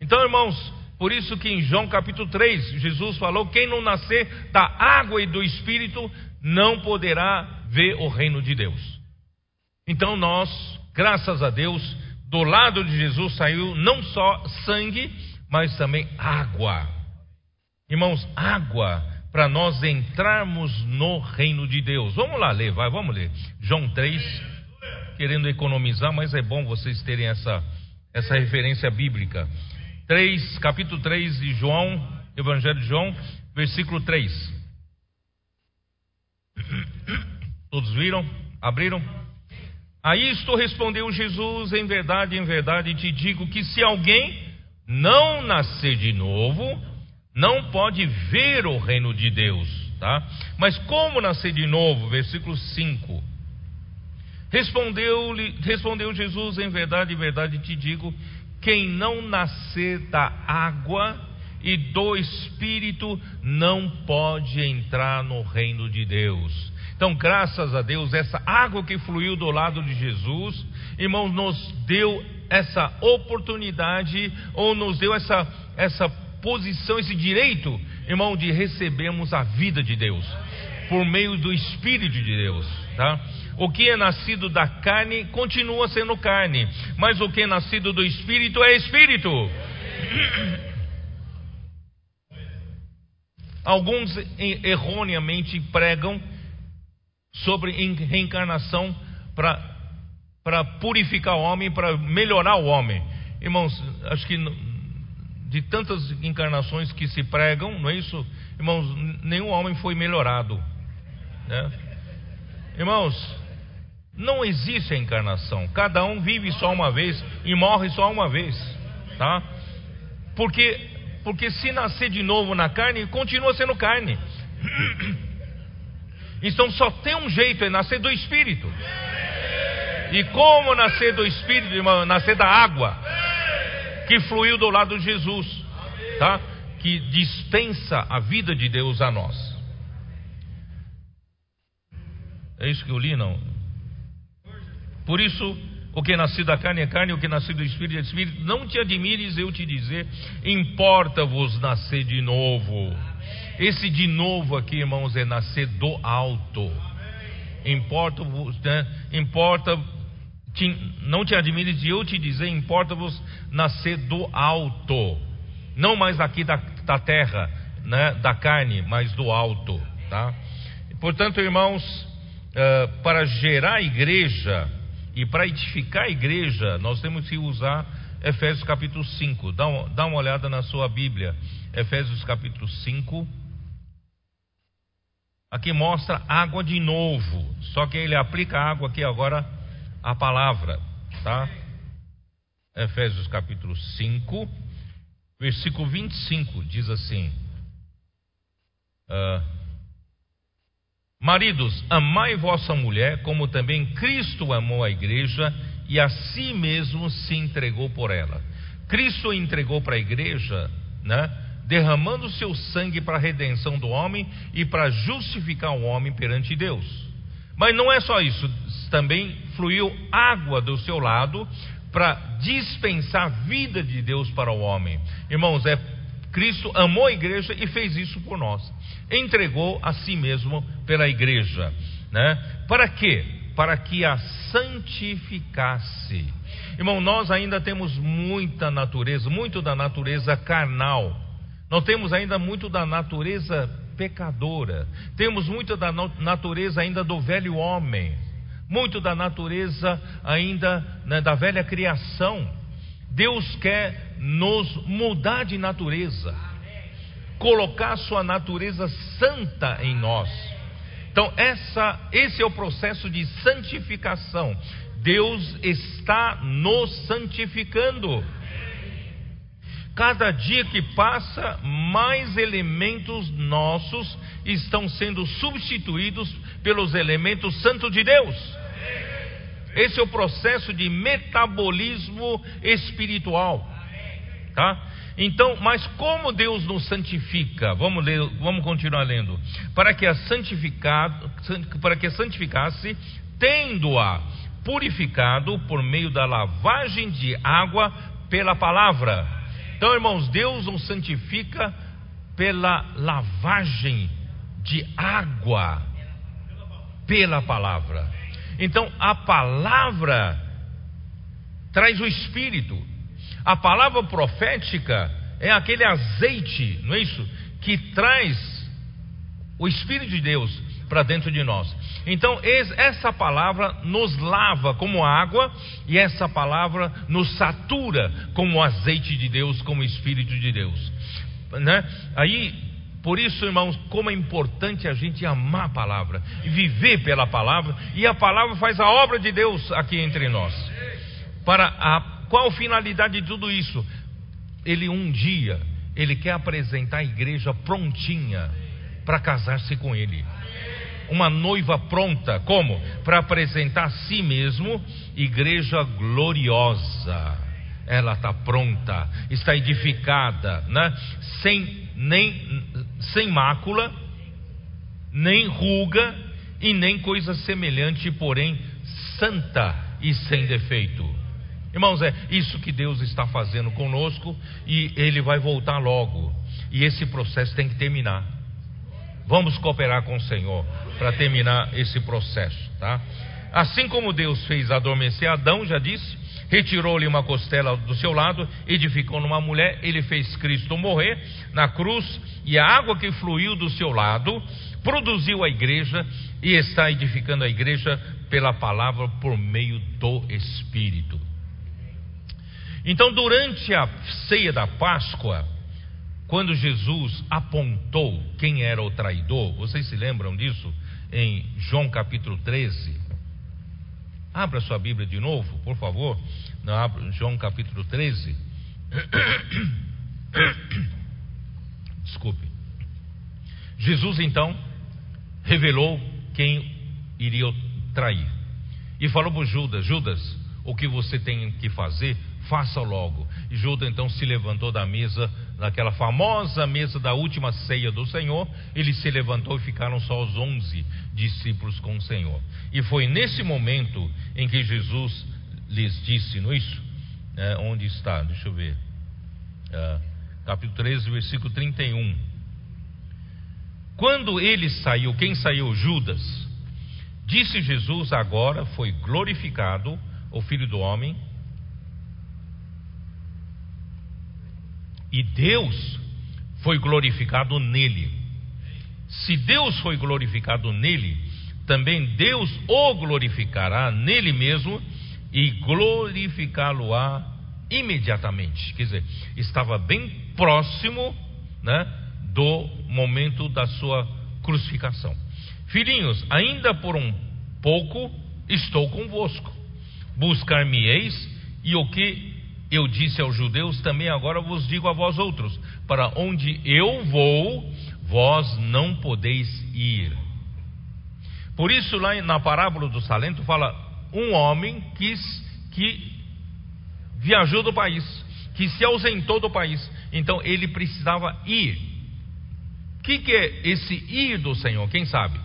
Então, irmãos, por isso que em João capítulo 3, Jesus falou: quem não nascer da água e do Espírito não poderá ver o reino de Deus. Então nós, graças a Deus, do lado de Jesus saiu não só sangue, mas também água. Irmãos, água para nós entrarmos no reino de Deus. Vamos lá ler, vai, vamos ler. João 3, querendo economizar, mas é bom vocês terem essa, essa referência bíblica. 3, capítulo 3 de João, Evangelho de João, versículo 3. Todos viram? Abriram? A isto respondeu Jesus: Em verdade, em verdade te digo que se alguém não nascer de novo, não pode ver o reino de Deus, tá? Mas como nascer de novo? Versículo 5. Respondeu, respondeu Jesus: Em verdade, em verdade te digo, quem não nascer da água e do Espírito não pode entrar no reino de Deus. Então, graças a Deus, essa água que fluiu do lado de Jesus, irmãos, nos deu essa oportunidade, ou nos deu essa, essa posição, esse direito, irmão, de recebermos a vida de Deus, por meio do Espírito de Deus, tá? O que é nascido da carne continua sendo carne, mas o que é nascido do Espírito é Espírito. Alguns erroneamente pregam sobre reencarnação para purificar o homem, para melhorar o homem. Irmãos, acho que de tantas encarnações que se pregam, não é isso? Irmãos, nenhum homem foi melhorado. Né? Irmãos, não existe a encarnação. Cada um vive só uma vez e morre só uma vez, tá? Porque porque se nascer de novo na carne, continua sendo carne. Então só tem um jeito, é nascer do Espírito. E como nascer do Espírito, irmão? Nascer da água que fluiu do lado de Jesus, tá? Que dispensa a vida de Deus a nós. É isso que eu li, não? Por isso, o que é nascido da carne é carne, o que é nascido do Espírito é Espírito. Não te admires eu te dizer, importa-vos nascer de novo. Esse de novo aqui, irmãos, é nascer do alto. Importa-vos, né? importa, te, não te admires de eu te dizer, importa-vos nascer do alto. Não mais aqui da, da terra, né? da carne, mas do alto. Tá? Portanto, irmãos, uh, para gerar igreja e para edificar a igreja, nós temos que usar Efésios capítulo 5. Dá, dá uma olhada na sua Bíblia. Efésios capítulo 5. Aqui mostra água de novo, só que ele aplica água aqui agora a palavra, tá? Efésios capítulo 5, versículo 25 diz assim: uh, Maridos, amai vossa mulher, como também Cristo amou a igreja e a si mesmo se entregou por ela. Cristo entregou para a igreja, né? Derramando seu sangue para a redenção do homem e para justificar o homem perante Deus. Mas não é só isso, também fluiu água do seu lado para dispensar a vida de Deus para o homem. Irmãos, é Cristo amou a igreja e fez isso por nós. Entregou a si mesmo pela igreja, né? Para quê? Para que a santificasse. Irmão, nós ainda temos muita natureza, muito da natureza carnal nós temos ainda muito da natureza pecadora, temos muito da natureza ainda do velho homem, muito da natureza ainda né, da velha criação. Deus quer nos mudar de natureza, colocar sua natureza santa em nós. Então, essa, esse é o processo de santificação. Deus está nos santificando. Cada dia que passa, mais elementos nossos estão sendo substituídos pelos elementos santos de Deus. Esse é o processo de metabolismo espiritual. Tá? Então, mas como Deus nos santifica? Vamos ler, vamos continuar lendo. Para que a santificado, para que santificasse, tendo-a purificado por meio da lavagem de água pela palavra então, irmãos, Deus nos santifica pela lavagem de água pela palavra. Então, a palavra traz o espírito. A palavra profética é aquele azeite, não é isso? Que traz o espírito de Deus para dentro de nós. Então, essa palavra nos lava como água e essa palavra nos satura como azeite de Deus, como Espírito de Deus. Né? Aí, Por isso, irmãos, como é importante a gente amar a palavra viver pela palavra, e a palavra faz a obra de Deus aqui entre nós. Para a qual a finalidade de tudo isso? Ele um dia, ele quer apresentar a igreja prontinha para casar-se com ele. Uma noiva pronta, como? Para apresentar a si mesmo, igreja gloriosa. Ela está pronta, está edificada, né? sem nem sem mácula, nem ruga e nem coisa semelhante, porém santa e sem defeito. Irmãos, é isso que Deus está fazendo conosco e Ele vai voltar logo. E esse processo tem que terminar. Vamos cooperar com o Senhor para terminar esse processo, tá? Assim como Deus fez adormecer Adão, já disse, retirou-lhe uma costela do seu lado, edificou numa mulher, ele fez Cristo morrer na cruz, e a água que fluiu do seu lado produziu a igreja e está edificando a igreja pela palavra por meio do Espírito. Então, durante a ceia da Páscoa, quando Jesus apontou quem era o traidor, vocês se lembram disso? Em João capítulo 13. Abra sua Bíblia de novo, por favor. Não, João capítulo 13. Desculpe. Jesus então revelou quem iria trair. E falou para Judas: Judas, o que você tem que fazer, faça logo. E Judas então se levantou da mesa, naquela famosa mesa da última ceia do Senhor. Ele se levantou e ficaram só os onze discípulos com o Senhor. E foi nesse momento em que Jesus lhes disse, não é isso? É, onde está? Deixa eu ver. É, capítulo 13, versículo 31. Quando ele saiu, quem saiu? Judas. Disse Jesus: Agora foi glorificado o Filho do Homem. E Deus foi glorificado nele. Se Deus foi glorificado nele, também Deus o glorificará nele mesmo e glorificá-lo-á imediatamente. Quer dizer, estava bem próximo né, do momento da sua crucificação. Filhinhos, ainda por um pouco estou convosco. Buscar-me-eis, e o que eu disse aos judeus, também agora vos digo a vós outros: para onde eu vou, vós não podeis ir. Por isso, lá na parábola do Salento, fala: um homem quis que viajou do país, que se ausentou do país, então ele precisava ir. O que, que é esse ir do Senhor? Quem sabe?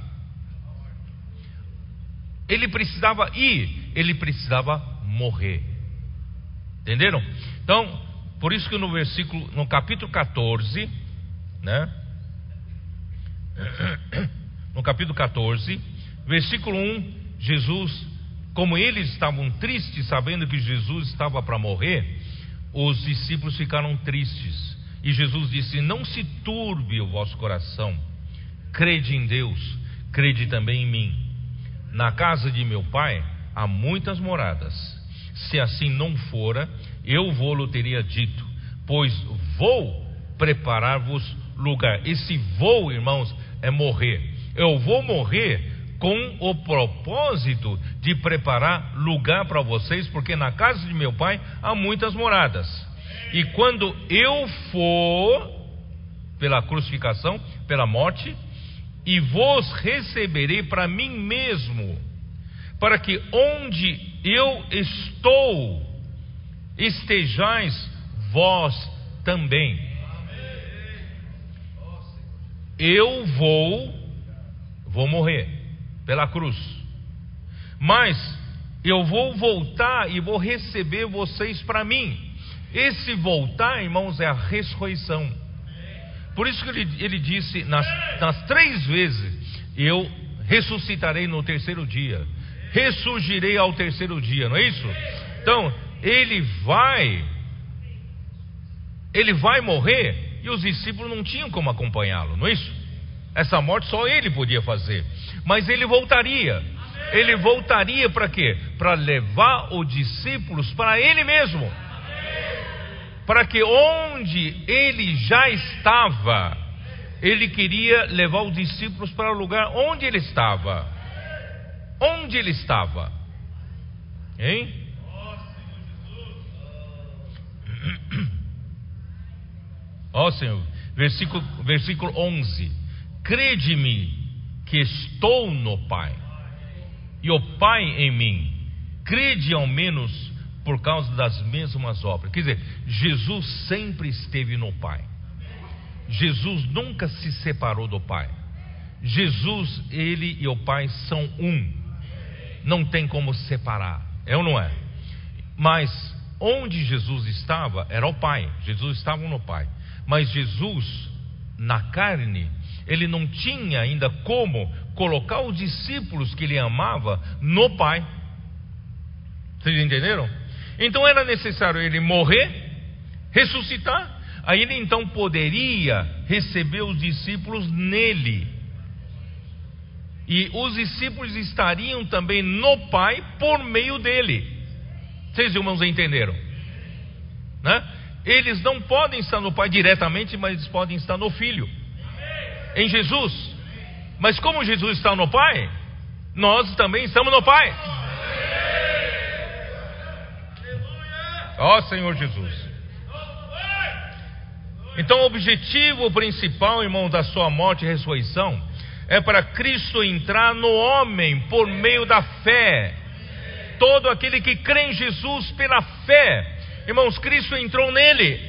Ele precisava ir, ele precisava morrer. Entenderam? Então, por isso que no versículo, no capítulo 14, né? No capítulo 14, versículo 1, Jesus, como eles estavam tristes, sabendo que Jesus estava para morrer, os discípulos ficaram tristes. E Jesus disse: Não se turbe o vosso coração, crede em Deus, crede também em mim. Na casa de meu pai há muitas moradas. Se assim não fora, eu vou-lo teria dito, pois vou preparar-vos lugar. Esse vou, irmãos, é morrer. Eu vou morrer com o propósito de preparar lugar para vocês, porque na casa de meu pai há muitas moradas. E quando eu for pela crucificação, pela morte, e vos receberei para mim mesmo, para que onde eu estou estejais vós também. Eu vou vou morrer pela cruz. Mas eu vou voltar e vou receber vocês para mim. Esse voltar, irmãos, é a ressurreição. Por isso que ele, ele disse nas, nas três vezes: Eu ressuscitarei no terceiro dia, ressurgirei ao terceiro dia, não é isso? Então, ele vai, ele vai morrer e os discípulos não tinham como acompanhá-lo, não é isso? Essa morte só ele podia fazer. Mas ele voltaria. Ele voltaria para quê? Para levar os discípulos para ele mesmo. Para que onde ele já estava, ele queria levar os discípulos para o lugar onde ele estava. Onde ele estava? Hein? Ó oh, Senhor, versículo, versículo 11: Crede-me que estou no Pai, e o Pai em mim. Crede ao menos por causa das mesmas obras. Quer dizer, Jesus sempre esteve no Pai. Jesus nunca se separou do Pai. Jesus, ele e o Pai são um. Não tem como separar. É ou não é? Mas onde Jesus estava era o Pai. Jesus estava no Pai. Mas Jesus, na carne, ele não tinha ainda como colocar os discípulos que ele amava no Pai. Vocês entenderam? Então era necessário ele morrer, ressuscitar, aí ele então poderia receber os discípulos nele. E os discípulos estariam também no Pai por meio dele. Vocês irmãos entenderam? Né? Eles não podem estar no Pai diretamente, mas eles podem estar no Filho, em Jesus. Mas como Jesus está no Pai, nós também estamos no Pai. Ó oh, Senhor Jesus. Então, o objetivo principal, irmão, da sua morte e ressurreição é para Cristo entrar no homem por meio da fé. Todo aquele que crê em Jesus pela fé, irmãos, Cristo entrou nele.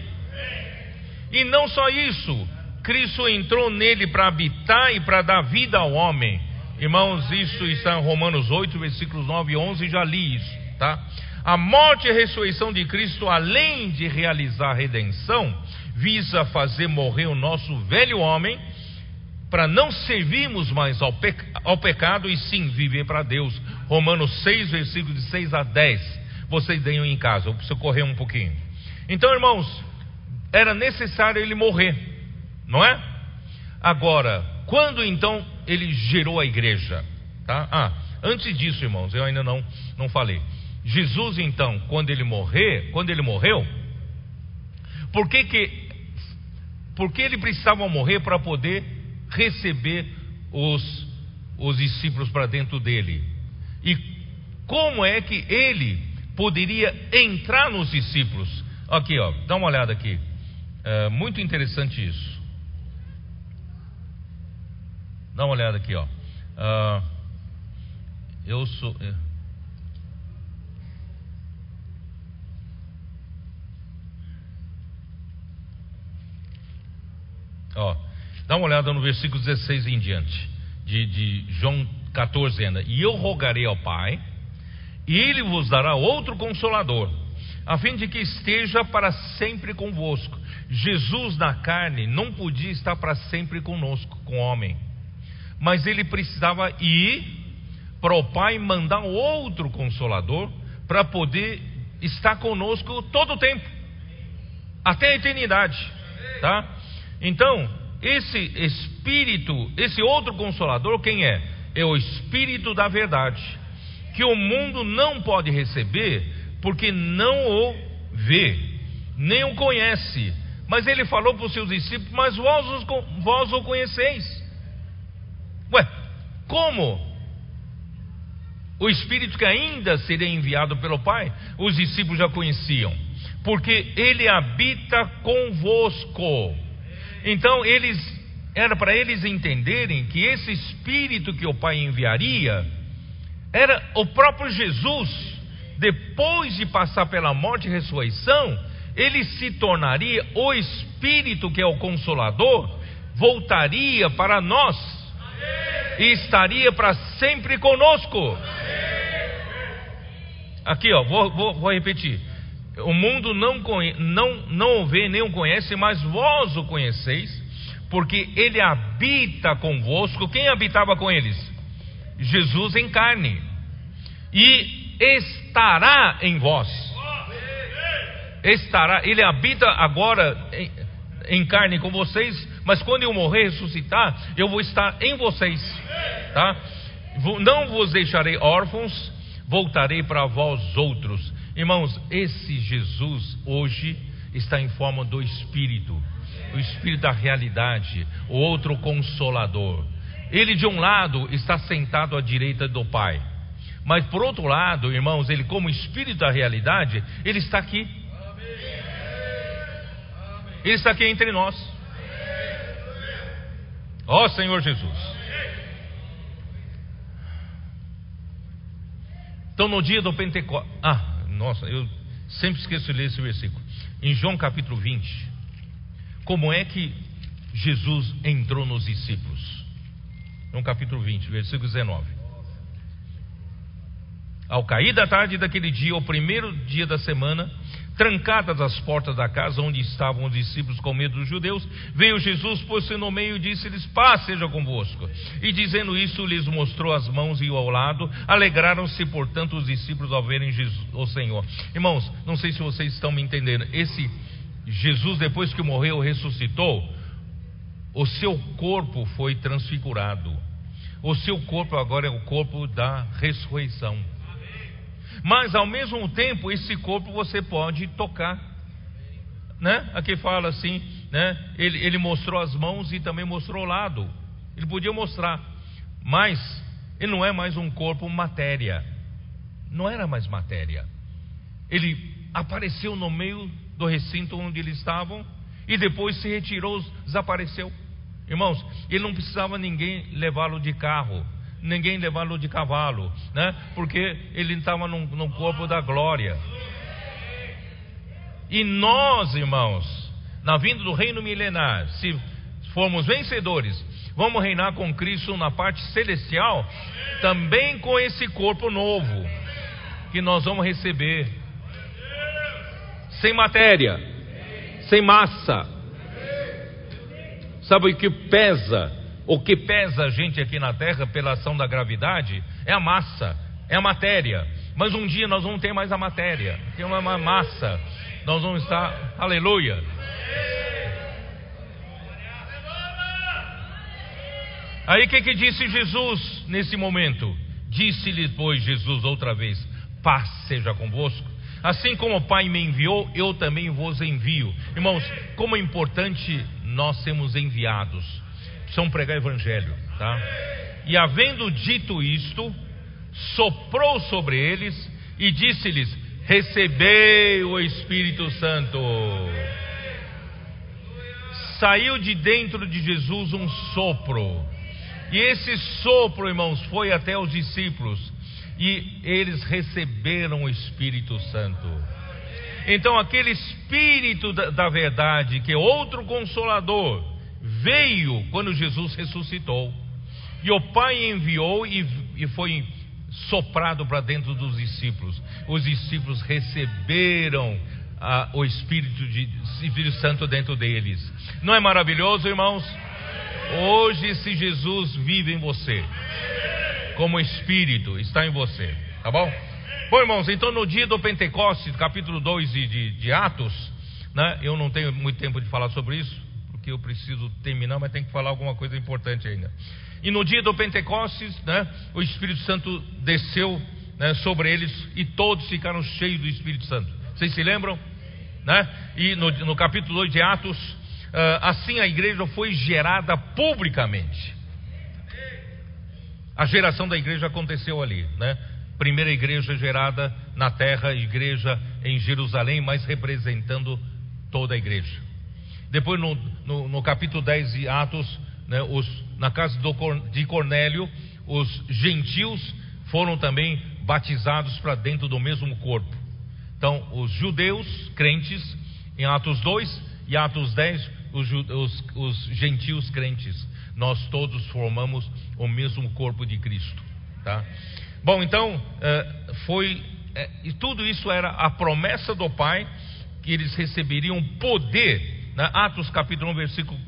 E não só isso, Cristo entrou nele para habitar e para dar vida ao homem. Irmãos, isso está em Romanos 8, versículos 9 e 11, já li isso, tá? A morte e a ressurreição de Cristo, além de realizar a redenção, visa fazer morrer o nosso velho homem, para não servirmos mais ao, ao pecado e sim viver para Deus. Romanos 6, versículos de 6 a 10. Vocês deem em casa, eu preciso correr um pouquinho. Então, irmãos, era necessário ele morrer, não é? Agora, quando então ele gerou a igreja? Tá? Ah, antes disso, irmãos, eu ainda não, não falei. Jesus então, quando ele morrer, quando ele morreu, por que que por que ele precisava morrer para poder receber os os discípulos para dentro dele? E como é que ele poderia entrar nos discípulos? Aqui, ó, dá uma olhada aqui. É muito interessante isso. Dá uma olhada aqui, ó. Uh, eu sou. Ó, dá uma olhada no versículo 16 em diante, de, de João 14 ainda. E eu rogarei ao Pai, e ele vos dará outro consolador, a fim de que esteja para sempre convosco. Jesus na carne não podia estar para sempre conosco, com o homem, mas ele precisava ir para o Pai mandar outro consolador para poder estar conosco todo o tempo, até a eternidade, tá? Então, esse Espírito, esse outro Consolador, quem é? É o Espírito da Verdade, que o mundo não pode receber, porque não o vê, nem o conhece. Mas ele falou para os seus discípulos: Mas vós, vós o conheceis. Ué, como? O Espírito que ainda seria enviado pelo Pai, os discípulos já conheciam, porque ele habita convosco então eles era para eles entenderem que esse espírito que o Pai enviaria era o próprio Jesus. Depois de passar pela morte e ressurreição, ele se tornaria o espírito que é o consolador, voltaria para nós e estaria para sempre conosco. Aqui, ó, vou, vou, vou repetir. O mundo não, não, não o vê nem o conhece, mas vós o conheceis, porque ele habita convosco. Quem habitava com eles? Jesus em carne. E estará em vós. Estará, ele habita agora em, em carne com vocês, mas quando eu morrer ressuscitar, eu vou estar em vocês. Tá? Não vos deixarei órfãos, voltarei para vós outros Irmãos, esse Jesus hoje está em forma do Espírito. o Espírito da realidade, o outro consolador. Ele, de um lado, está sentado à direita do Pai, mas por outro lado, irmãos, ele, como Espírito da realidade, ele está aqui. Ele está aqui entre nós. Ó oh, Senhor Jesus. Então, no dia do Pentecostes. Ah, nossa, eu sempre esqueço de ler esse versículo. Em João capítulo 20. Como é que Jesus entrou nos discípulos? João capítulo 20, versículo 19. Ao cair da tarde daquele dia, o primeiro dia da semana, trancadas as portas da casa onde estavam os discípulos com medo dos judeus, veio Jesus, pôs-se no meio e disse-lhes: Paz seja convosco. E dizendo isso, lhes mostrou as mãos e o ao lado. Alegraram-se, portanto, os discípulos ao verem Jesus, o Senhor. Irmãos, não sei se vocês estão me entendendo. Esse Jesus, depois que morreu, ressuscitou, o seu corpo foi transfigurado. O seu corpo agora é o corpo da ressurreição. Mas ao mesmo tempo, esse corpo você pode tocar. Né? Aqui fala assim, né? Ele, ele mostrou as mãos e também mostrou o lado. Ele podia mostrar, mas ele não é mais um corpo matéria. Não era mais matéria. Ele apareceu no meio do recinto onde eles estavam e depois se retirou, desapareceu. Irmãos, ele não precisava ninguém levá-lo de carro ninguém levá-lo de cavalo, né? Porque ele estava no, no corpo da glória. E nós, irmãos, na vinda do reino milenar, se formos vencedores, vamos reinar com Cristo na parte celestial, também com esse corpo novo que nós vamos receber, sem matéria, sem massa. Sabe o que pesa? O que pesa a gente aqui na Terra pela ação da gravidade é a massa, é a matéria. Mas um dia nós vamos ter mais a matéria, tem uma massa. Nós vamos estar, aleluia. Aí o que, que disse Jesus nesse momento? Disse-lhe, pois, Jesus outra vez: Paz seja convosco. Assim como o Pai me enviou, eu também vos envio. Irmãos, como é importante nós sermos enviados precisam pregar evangelho, tá? E havendo dito isto, soprou sobre eles e disse-lhes: Recebei o Espírito Santo. Saiu de dentro de Jesus um sopro, e esse sopro, irmãos, foi até os discípulos, e eles receberam o Espírito Santo. Então, aquele Espírito da, da verdade, que é outro consolador, veio quando Jesus ressuscitou. E o Pai enviou e, e foi soprado para dentro dos discípulos. Os discípulos receberam ah, o Espírito, de, Espírito Santo dentro deles. Não é maravilhoso, irmãos? Hoje, se Jesus vive em você, como Espírito está em você, tá bom? Bom, irmãos, então no dia do Pentecostes, capítulo 2 de, de, de Atos, né, eu não tenho muito tempo de falar sobre isso, porque eu preciso terminar, mas tem que falar alguma coisa importante ainda. E no dia do Pentecostes, né, o Espírito Santo desceu né, sobre eles e todos ficaram cheios do Espírito Santo. Vocês se lembram? Né? E no, no capítulo 2 de Atos, uh, assim a igreja foi gerada publicamente. A geração da igreja aconteceu ali, né? Primeira igreja gerada na terra, igreja em Jerusalém, mas representando toda a igreja. Depois, no, no, no capítulo 10 de Atos, né, os, na casa do, de Cornélio, os gentios foram também batizados para dentro do mesmo corpo. Então, os judeus crentes, em Atos 2 e Atos 10, os, os, os gentios crentes. Nós todos formamos o mesmo corpo de Cristo. Tá? Bom, então, eh, foi. Eh, e tudo isso era a promessa do Pai que eles receberiam poder? Atos capítulo 1, versículo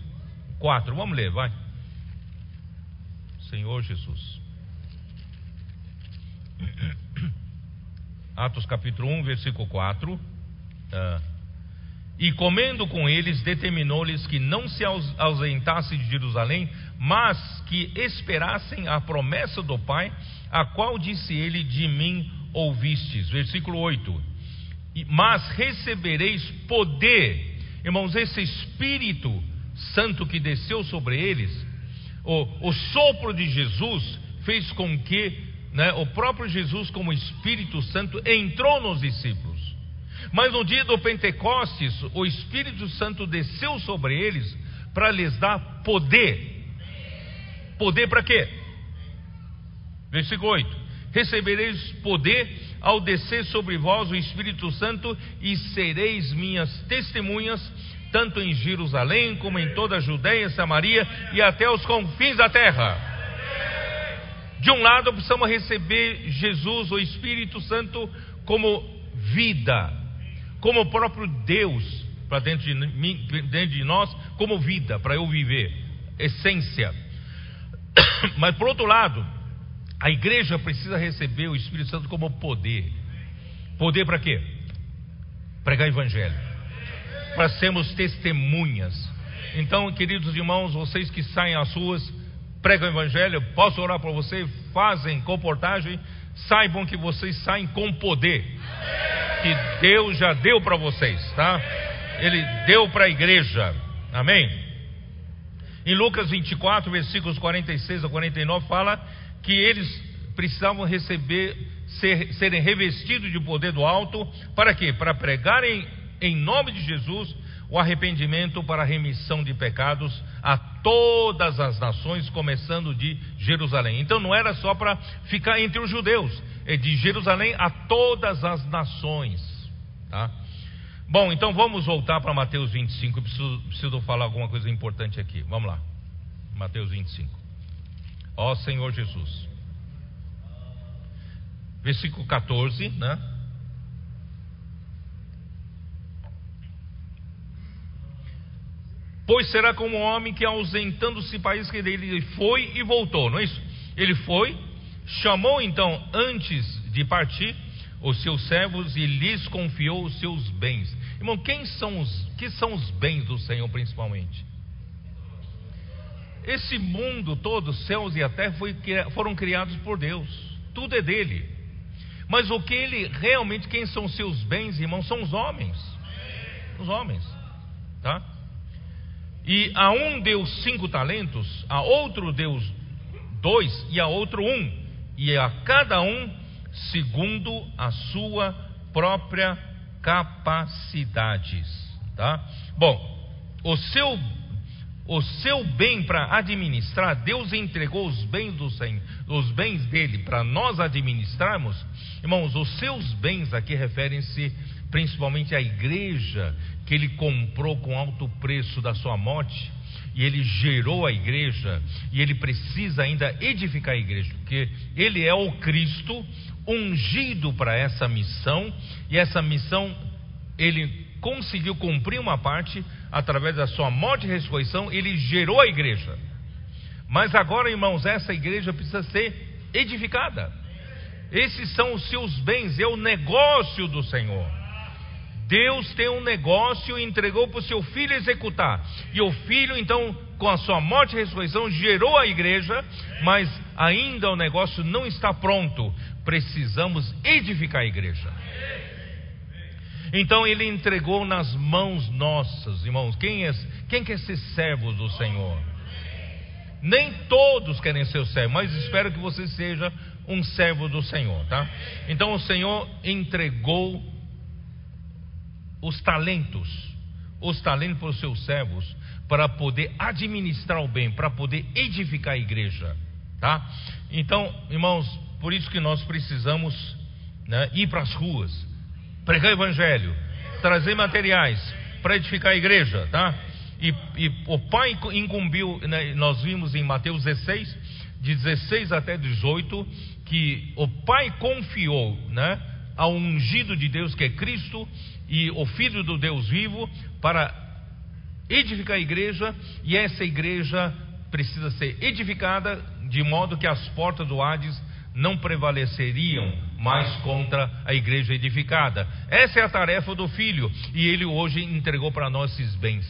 4. Vamos ler, vai. Senhor Jesus. Atos capítulo 1, versículo 4. Ah. E comendo com eles, determinou-lhes que não se ausentassem de Jerusalém, mas que esperassem a promessa do Pai, a qual disse ele: De mim ouvistes. Versículo 8. Mas recebereis poder Irmãos, esse Espírito Santo que desceu sobre eles, o, o sopro de Jesus fez com que né, o próprio Jesus, como Espírito Santo, entrou nos discípulos. Mas no dia do Pentecostes, o Espírito Santo desceu sobre eles para lhes dar poder. Poder para quê? Versículo 8: Recebereis poder ao descer sobre vós o Espírito Santo e sereis minhas testemunhas, tanto em Jerusalém como em toda a Judéia, Samaria e até os confins da terra. De um lado, precisamos receber Jesus, o Espírito Santo, como vida, como o próprio Deus para dentro de, mim, dentro de nós, como vida, para eu viver, essência. Mas por outro lado, a igreja precisa receber o Espírito Santo como poder. Poder para quê? Pregar evangelho. Para sermos testemunhas. Então, queridos irmãos, vocês que saem às ruas, pregam evangelho, posso orar por você, fazem comportagem, saibam que vocês saem com poder. Que Deus já deu para vocês, tá? Ele deu para a igreja. Amém? Em Lucas 24, versículos 46 a 49, fala que eles precisavam receber, ser, serem revestidos de poder do alto, para quê? Para pregarem em nome de Jesus o arrependimento para a remissão de pecados a todas as nações, começando de Jerusalém. Então não era só para ficar entre os judeus, é de Jerusalém a todas as nações. Tá? Bom, então vamos voltar para Mateus 25. Eu preciso, preciso falar alguma coisa importante aqui. Vamos lá. Mateus 25. Ó Senhor Jesus. Versículo 14, né? Pois será como um homem que, ausentando-se país que dele foi e voltou, não é isso? Ele foi, chamou então, antes de partir, os seus servos e lhes confiou os seus bens. Irmão, quem são os que são os bens do Senhor principalmente? Esse mundo todo, céus e a terra, foi, foram criados por Deus. Tudo é dele. Mas o que ele realmente, quem são seus bens, irmãos, são os homens. Os homens. Tá? E a um deu cinco talentos, a outro deu dois, e a outro um. E a cada um segundo a sua própria capacidades. Tá? Bom, o seu o seu bem para administrar, Deus entregou os bens do Senhor, os bens dele para nós administrarmos. Irmãos, os seus bens aqui referem-se principalmente à igreja que ele comprou com alto preço da sua morte, e ele gerou a igreja, e ele precisa ainda edificar a igreja, porque ele é o Cristo ungido para essa missão, e essa missão ele conseguiu cumprir uma parte através da sua morte e ressurreição, ele gerou a igreja. Mas agora, irmãos, essa igreja precisa ser edificada. Esses são os seus bens, é o negócio do Senhor. Deus tem um negócio e entregou para o seu filho executar. E o filho, então, com a sua morte e ressurreição, gerou a igreja, mas ainda o negócio não está pronto. Precisamos edificar a igreja. Então ele entregou nas mãos nossas, irmãos. Quem, é, quem quer ser servo do Senhor? Nem todos querem ser o servo, mas espero que você seja um servo do Senhor, tá? Então o Senhor entregou os talentos, os talentos para os seus servos, para poder administrar o bem, para poder edificar a igreja, tá? Então, irmãos, por isso que nós precisamos né, ir para as ruas, pregar o evangelho, trazer materiais para edificar a igreja, tá? E, e o Pai incumbiu, né, nós vimos em Mateus 16, de 16 até 18, que o Pai confiou, né, ao ungido de Deus que é Cristo e o Filho do Deus vivo para edificar a igreja e essa igreja precisa ser edificada de modo que as portas do Hades não prevaleceriam mais contra a igreja edificada. Essa é a tarefa do filho e ele hoje entregou para nós esses bens.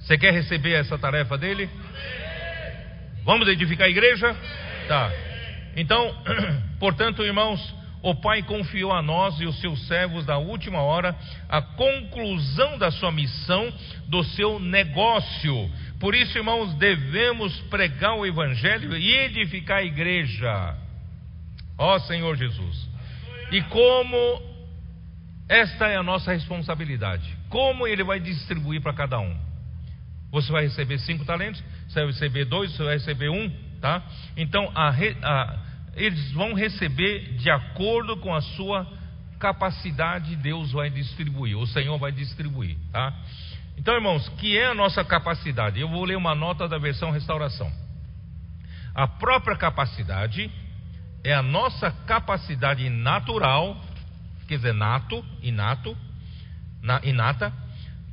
Você quer receber essa tarefa dele? Vamos edificar a igreja? Tá. Então, portanto, irmãos, o Pai confiou a nós e os seus servos da última hora a conclusão da sua missão, do seu negócio. Por isso, irmãos, devemos pregar o Evangelho e edificar a igreja. Ó Senhor Jesus. E como esta é a nossa responsabilidade, como Ele vai distribuir para cada um? Você vai receber cinco talentos, você vai receber dois, você vai receber um, tá? Então, a, a, eles vão receber de acordo com a sua capacidade, Deus vai distribuir, o Senhor vai distribuir, tá? Então, irmãos, que é a nossa capacidade? Eu vou ler uma nota da versão restauração. A própria capacidade é a nossa capacidade natural, quer dizer, nato, inato, na, inata,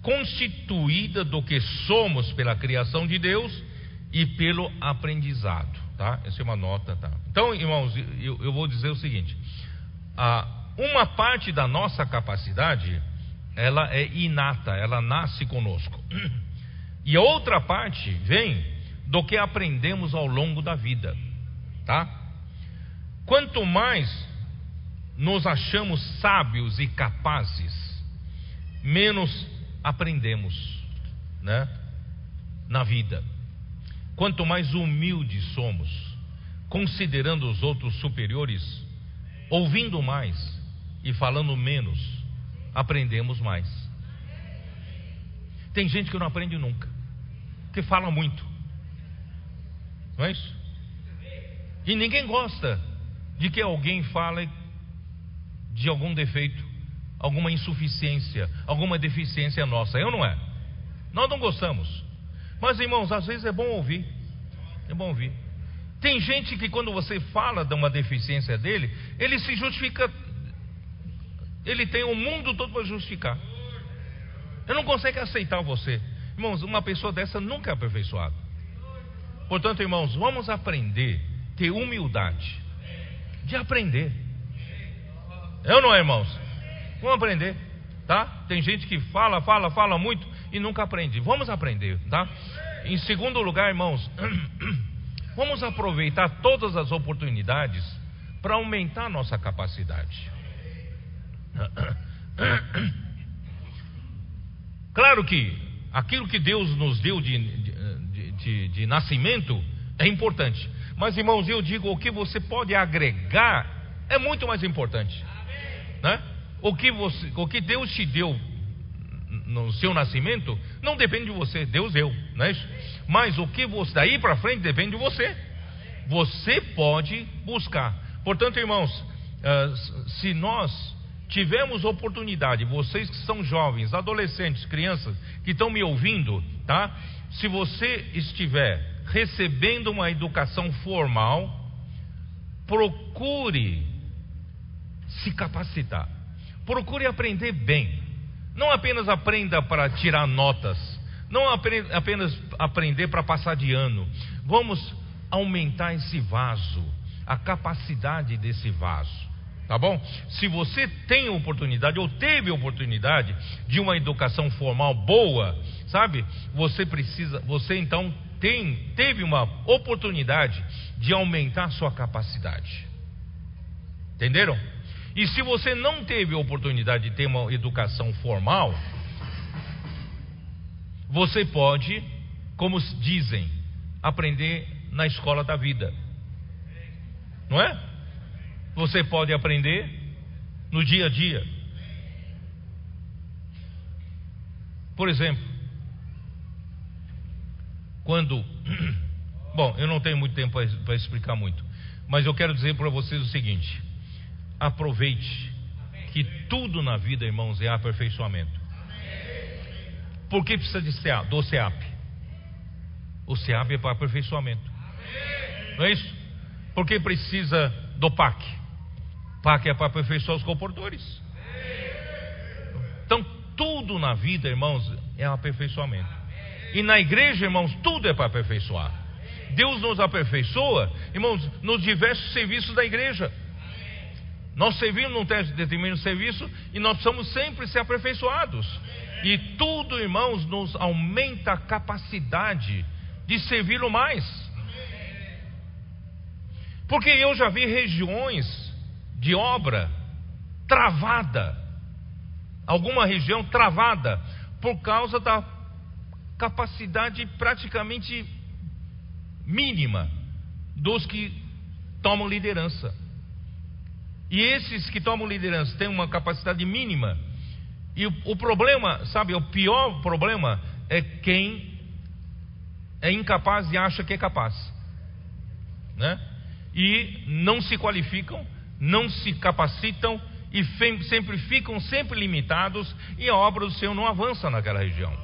constituída do que somos pela criação de Deus e pelo aprendizado, tá? Essa é uma nota, tá? Então, irmãos, eu, eu vou dizer o seguinte: uma parte da nossa capacidade, ela é inata, ela nasce conosco, e a outra parte vem do que aprendemos ao longo da vida, tá? Quanto mais nos achamos sábios e capazes, menos aprendemos, né? Na vida. Quanto mais humildes somos, considerando os outros superiores, ouvindo mais e falando menos, aprendemos mais. Tem gente que não aprende nunca, que fala muito, não é isso? E ninguém gosta de que alguém fale de algum defeito, alguma insuficiência, alguma deficiência nossa, eu não é? Nós não gostamos. Mas irmãos, às vezes é bom ouvir. É bom ouvir. Tem gente que quando você fala de uma deficiência dele, ele se justifica. Ele tem o mundo todo para justificar. Ele não consegue aceitar você. Irmãos, uma pessoa dessa nunca é aperfeiçoada. Portanto, irmãos, vamos aprender, ter humildade de aprender. Eu não é, irmãos? Vamos aprender, tá? Tem gente que fala, fala, fala muito e nunca aprende. Vamos aprender, tá? Em segundo lugar, irmãos, vamos aproveitar todas as oportunidades para aumentar nossa capacidade. Claro que aquilo que Deus nos deu de, de, de, de nascimento é importante. Mas, irmãos, eu digo, o que você pode agregar é muito mais importante. Né? O, que você, o que Deus te deu no seu nascimento não depende de você, Deus deu, não é isso? Mas o que você daí para frente depende de você. Você pode buscar. Portanto, irmãos, uh, se nós tivermos oportunidade, vocês que são jovens, adolescentes, crianças que estão me ouvindo, tá? Se você estiver recebendo uma educação formal, procure se capacitar. Procure aprender bem. Não apenas aprenda para tirar notas, não apenas aprender para passar de ano. Vamos aumentar esse vaso, a capacidade desse vaso. Tá bom? Se você tem oportunidade ou teve oportunidade de uma educação formal boa, sabe? Você precisa, você então tem, teve uma oportunidade de aumentar sua capacidade. Entenderam? E se você não teve a oportunidade de ter uma educação formal, você pode, como dizem, aprender na escola da vida. Não é? Você pode aprender no dia a dia. Por exemplo, quando. Bom, eu não tenho muito tempo para explicar muito, mas eu quero dizer para vocês o seguinte: aproveite que tudo na vida, irmãos, é aperfeiçoamento. Por que precisa de do CEAP? O CEAP é para aperfeiçoamento. Não é isso? Por que precisa do PAC? PAC é para aperfeiçoar os comportores. Então, tudo na vida, irmãos, é aperfeiçoamento. E na igreja, irmãos, tudo é para aperfeiçoar. Deus nos aperfeiçoa, irmãos, nos diversos serviços da igreja. Nós servimos num determinado serviço e nós precisamos sempre ser aperfeiçoados. E tudo, irmãos, nos aumenta a capacidade de servi-lo mais. Porque eu já vi regiões de obra travada, alguma região travada, por causa da capacidade praticamente mínima dos que tomam liderança. E esses que tomam liderança têm uma capacidade mínima. E o, o problema, sabe, o pior problema é quem é incapaz e acha que é capaz. Né? E não se qualificam, não se capacitam e sempre ficam sempre limitados e a obra do Senhor não avança naquela região.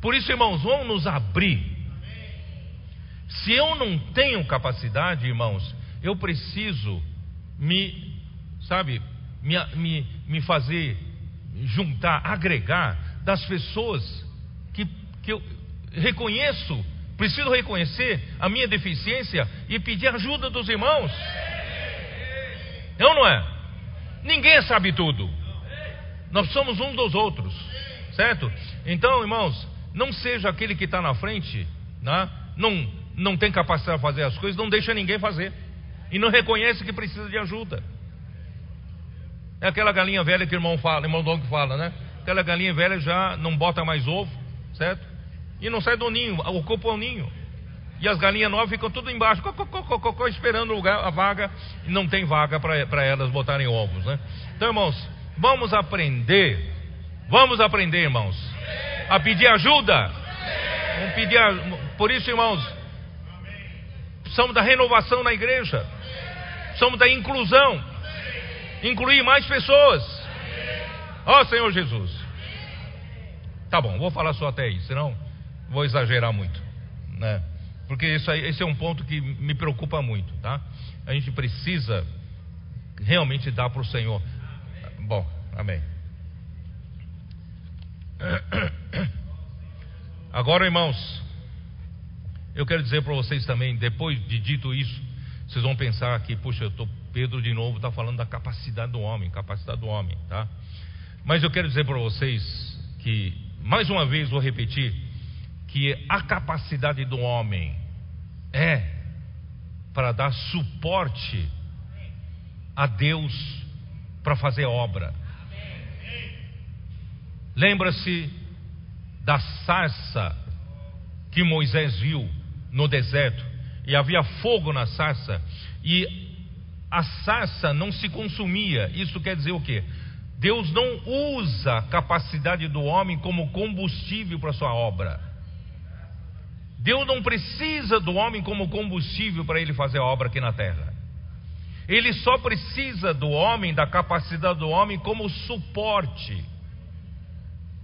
Por isso, irmãos, vamos nos abrir. Se eu não tenho capacidade, irmãos, eu preciso me, sabe, me, me, me fazer juntar, agregar das pessoas que, que eu reconheço, preciso reconhecer a minha deficiência e pedir ajuda dos irmãos. É ou não é? Ninguém sabe tudo. Nós somos um dos outros, certo? Então, irmãos, não seja aquele que está na frente, né? não, não tem capacidade de fazer as coisas, não deixa ninguém fazer. E não reconhece que precisa de ajuda. É aquela galinha velha que o irmão fala, irmão Dom que fala, né? Aquela galinha velha já não bota mais ovo, certo? E não sai do ninho, ocupa o ninho. E as galinhas novas ficam tudo embaixo, esperando o lugar, a vaga, e não tem vaga para elas botarem ovos, né? Então, irmãos, vamos aprender, vamos aprender, irmãos, a pedir ajuda. Vamos pedir, por isso, irmãos, somos da renovação na igreja, somos da inclusão, incluir mais pessoas. Ó oh, Senhor Jesus. Tá bom, vou falar só até aí, senão vou exagerar muito, né? Porque isso aí, esse é um ponto que me preocupa muito, tá? A gente precisa realmente dar para o Senhor. Bom, amém. Agora, irmãos, eu quero dizer para vocês também, depois de dito isso, vocês vão pensar que, puxa, eu tô, Pedro de novo está falando da capacidade do homem, capacidade do homem, tá? Mas eu quero dizer para vocês que, mais uma vez, vou repetir, que a capacidade do homem é para dar suporte a Deus para fazer obra. Lembra-se da sarça que Moisés viu no deserto, e havia fogo na sarça, e a sarça não se consumia. Isso quer dizer o quê? Deus não usa a capacidade do homem como combustível para sua obra. Deus não precisa do homem como combustível para ele fazer a obra aqui na terra. Ele só precisa do homem, da capacidade do homem, como suporte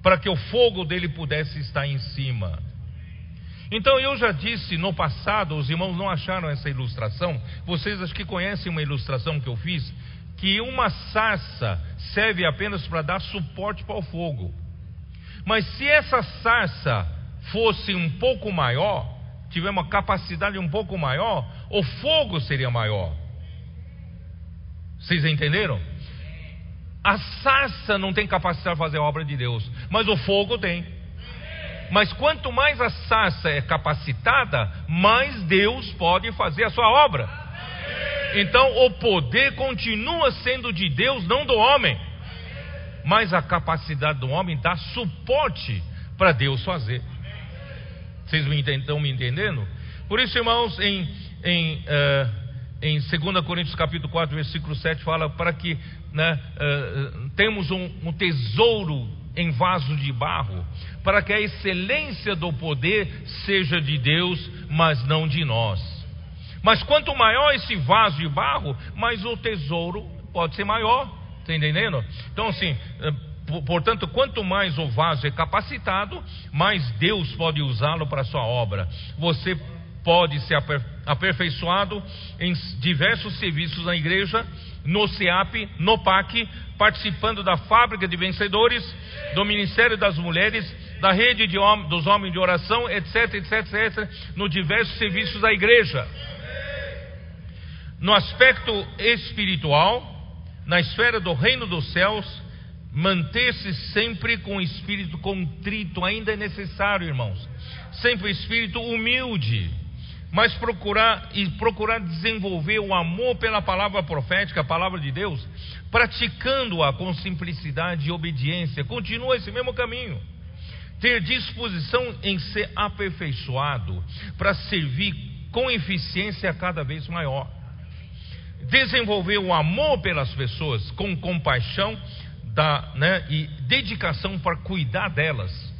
para que o fogo dele pudesse estar em cima. Então eu já disse no passado, os irmãos não acharam essa ilustração, vocês acho que conhecem uma ilustração que eu fiz, que uma sarça serve apenas para dar suporte para o fogo. Mas se essa sarça fosse um pouco maior, tiver uma capacidade um pouco maior, o fogo seria maior. Vocês entenderam? A sarça não tem capacidade de fazer a obra de Deus, mas o fogo tem. Mas quanto mais a sarça é capacitada, mais Deus pode fazer a sua obra. Então o poder continua sendo de Deus, não do homem. Mas a capacidade do homem dá suporte para Deus fazer. Vocês estão me entendendo? Por isso, irmãos, em, em, uh, em 2 Coríntios capítulo 4, versículo 7, fala para que né, uh, temos um, um tesouro em vaso de barro, para que a excelência do poder seja de Deus, mas não de nós. Mas quanto maior esse vaso de barro, mais o tesouro pode ser maior. Está entendendo? Então, assim, Portanto, quanto mais o vaso é capacitado, mais Deus pode usá-lo para a sua obra. Você pode ser aperfeiçoado em diversos serviços na igreja, no CEAP, no PAC, participando da fábrica de vencedores, do Ministério das Mulheres, da rede de hom dos homens de oração, etc, etc, etc, nos diversos serviços da igreja. No aspecto espiritual, na esfera do reino dos céus, Manter-se sempre com o espírito contrito, ainda é necessário, irmãos. Sempre o espírito humilde. Mas procurar e procurar desenvolver o amor pela palavra profética, a palavra de Deus, praticando-a com simplicidade e obediência. Continua esse mesmo caminho. Ter disposição em ser aperfeiçoado para servir com eficiência cada vez maior. Desenvolver o amor pelas pessoas com compaixão da, né, e dedicação para cuidar delas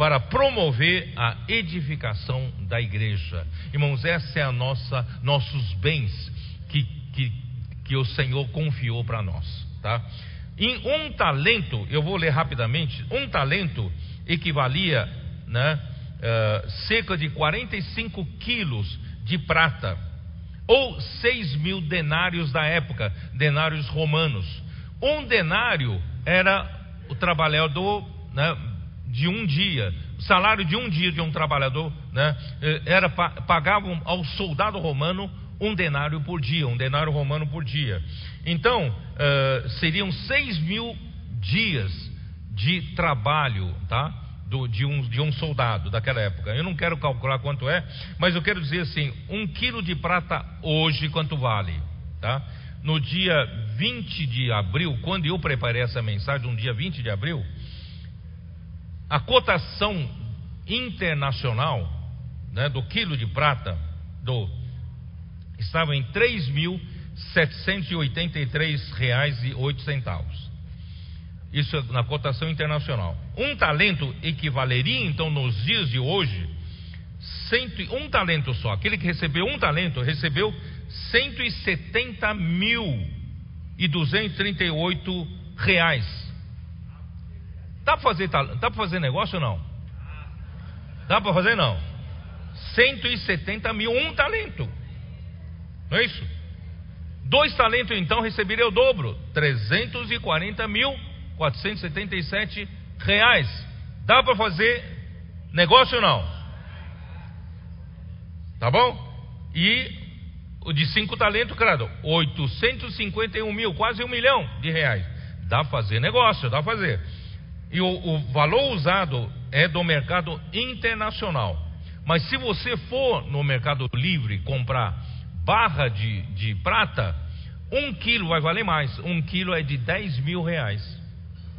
para promover a edificação da igreja. Irmãos, essa é a nossa nossos bens que, que, que o Senhor confiou para nós, tá? Em um talento, eu vou ler rapidamente, um talento equivalia, né, uh, cerca de 45 quilos de prata, ou 6 mil denários da época, denários romanos. Um denário era o trabalhador né, de um dia, o salário de um dia de um trabalhador, né, eh, era pagavam ao soldado romano um denário por dia, um denário romano por dia. Então uh, seriam seis mil dias de trabalho, tá? Do, de, um, de um soldado daquela época. Eu não quero calcular quanto é, mas eu quero dizer assim: um quilo de prata hoje quanto vale, tá? No dia 20 de abril, quando eu preparei essa mensagem, no dia 20 de abril, a cotação internacional né, do quilo de prata do, estava em R$ 3.783,08. Isso é na cotação internacional. Um talento equivaleria, então, nos dias de hoje, cento, um talento só. Aquele que recebeu um talento recebeu 170 mil e 238 reais Dá para fazer, dá para fazer negócio ou não? Dá para fazer não? 170 mil, um talento. Não é isso? Dois talentos então receberia o dobro, 340 mil 477 reais. Dá para fazer negócio ou não? Tá bom? E o de cinco talentos, claro, 851 mil, quase um milhão de reais. Dá para fazer negócio, dá para fazer. E o, o valor usado é do mercado internacional. Mas se você for no mercado livre comprar barra de, de prata, um quilo vai valer mais. Um quilo é de 10 mil reais.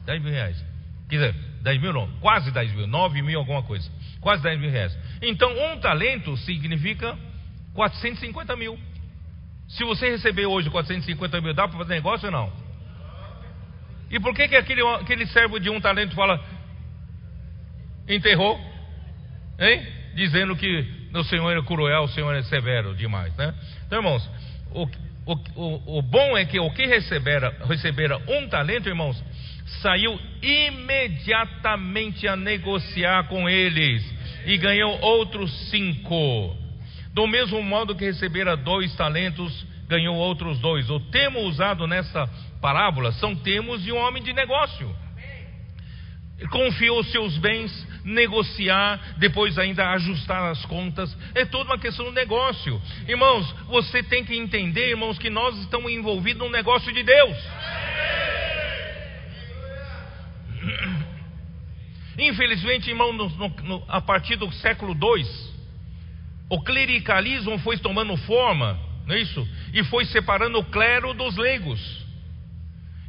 10 mil reais. Quer dizer, 10 mil não, quase 10 mil, 9 mil alguma coisa. Quase 10 mil reais. Então, um talento significa 450 mil. Se você receber hoje 450 mil, dá para fazer negócio ou não? E por que, que aquele, aquele servo de um talento fala, enterrou? Hein? Dizendo que o Senhor é cruel, o Senhor é severo demais, né? Então, irmãos, o, o, o, o bom é que o que recebera, recebera um talento, irmãos, saiu imediatamente a negociar com eles e ganhou outros cinco. Do mesmo modo que recebera dois talentos, ganhou outros dois. O termo usado nessa parábola são termos de um homem de negócio. Confiou seus bens, negociar, depois ainda ajustar as contas. É toda uma questão do negócio. Irmãos, você tem que entender, irmãos, que nós estamos envolvidos num negócio de Deus. Infelizmente, irmão, no, no, a partir do século II, o clericalismo foi tomando forma, não é isso? E foi separando o clero dos leigos.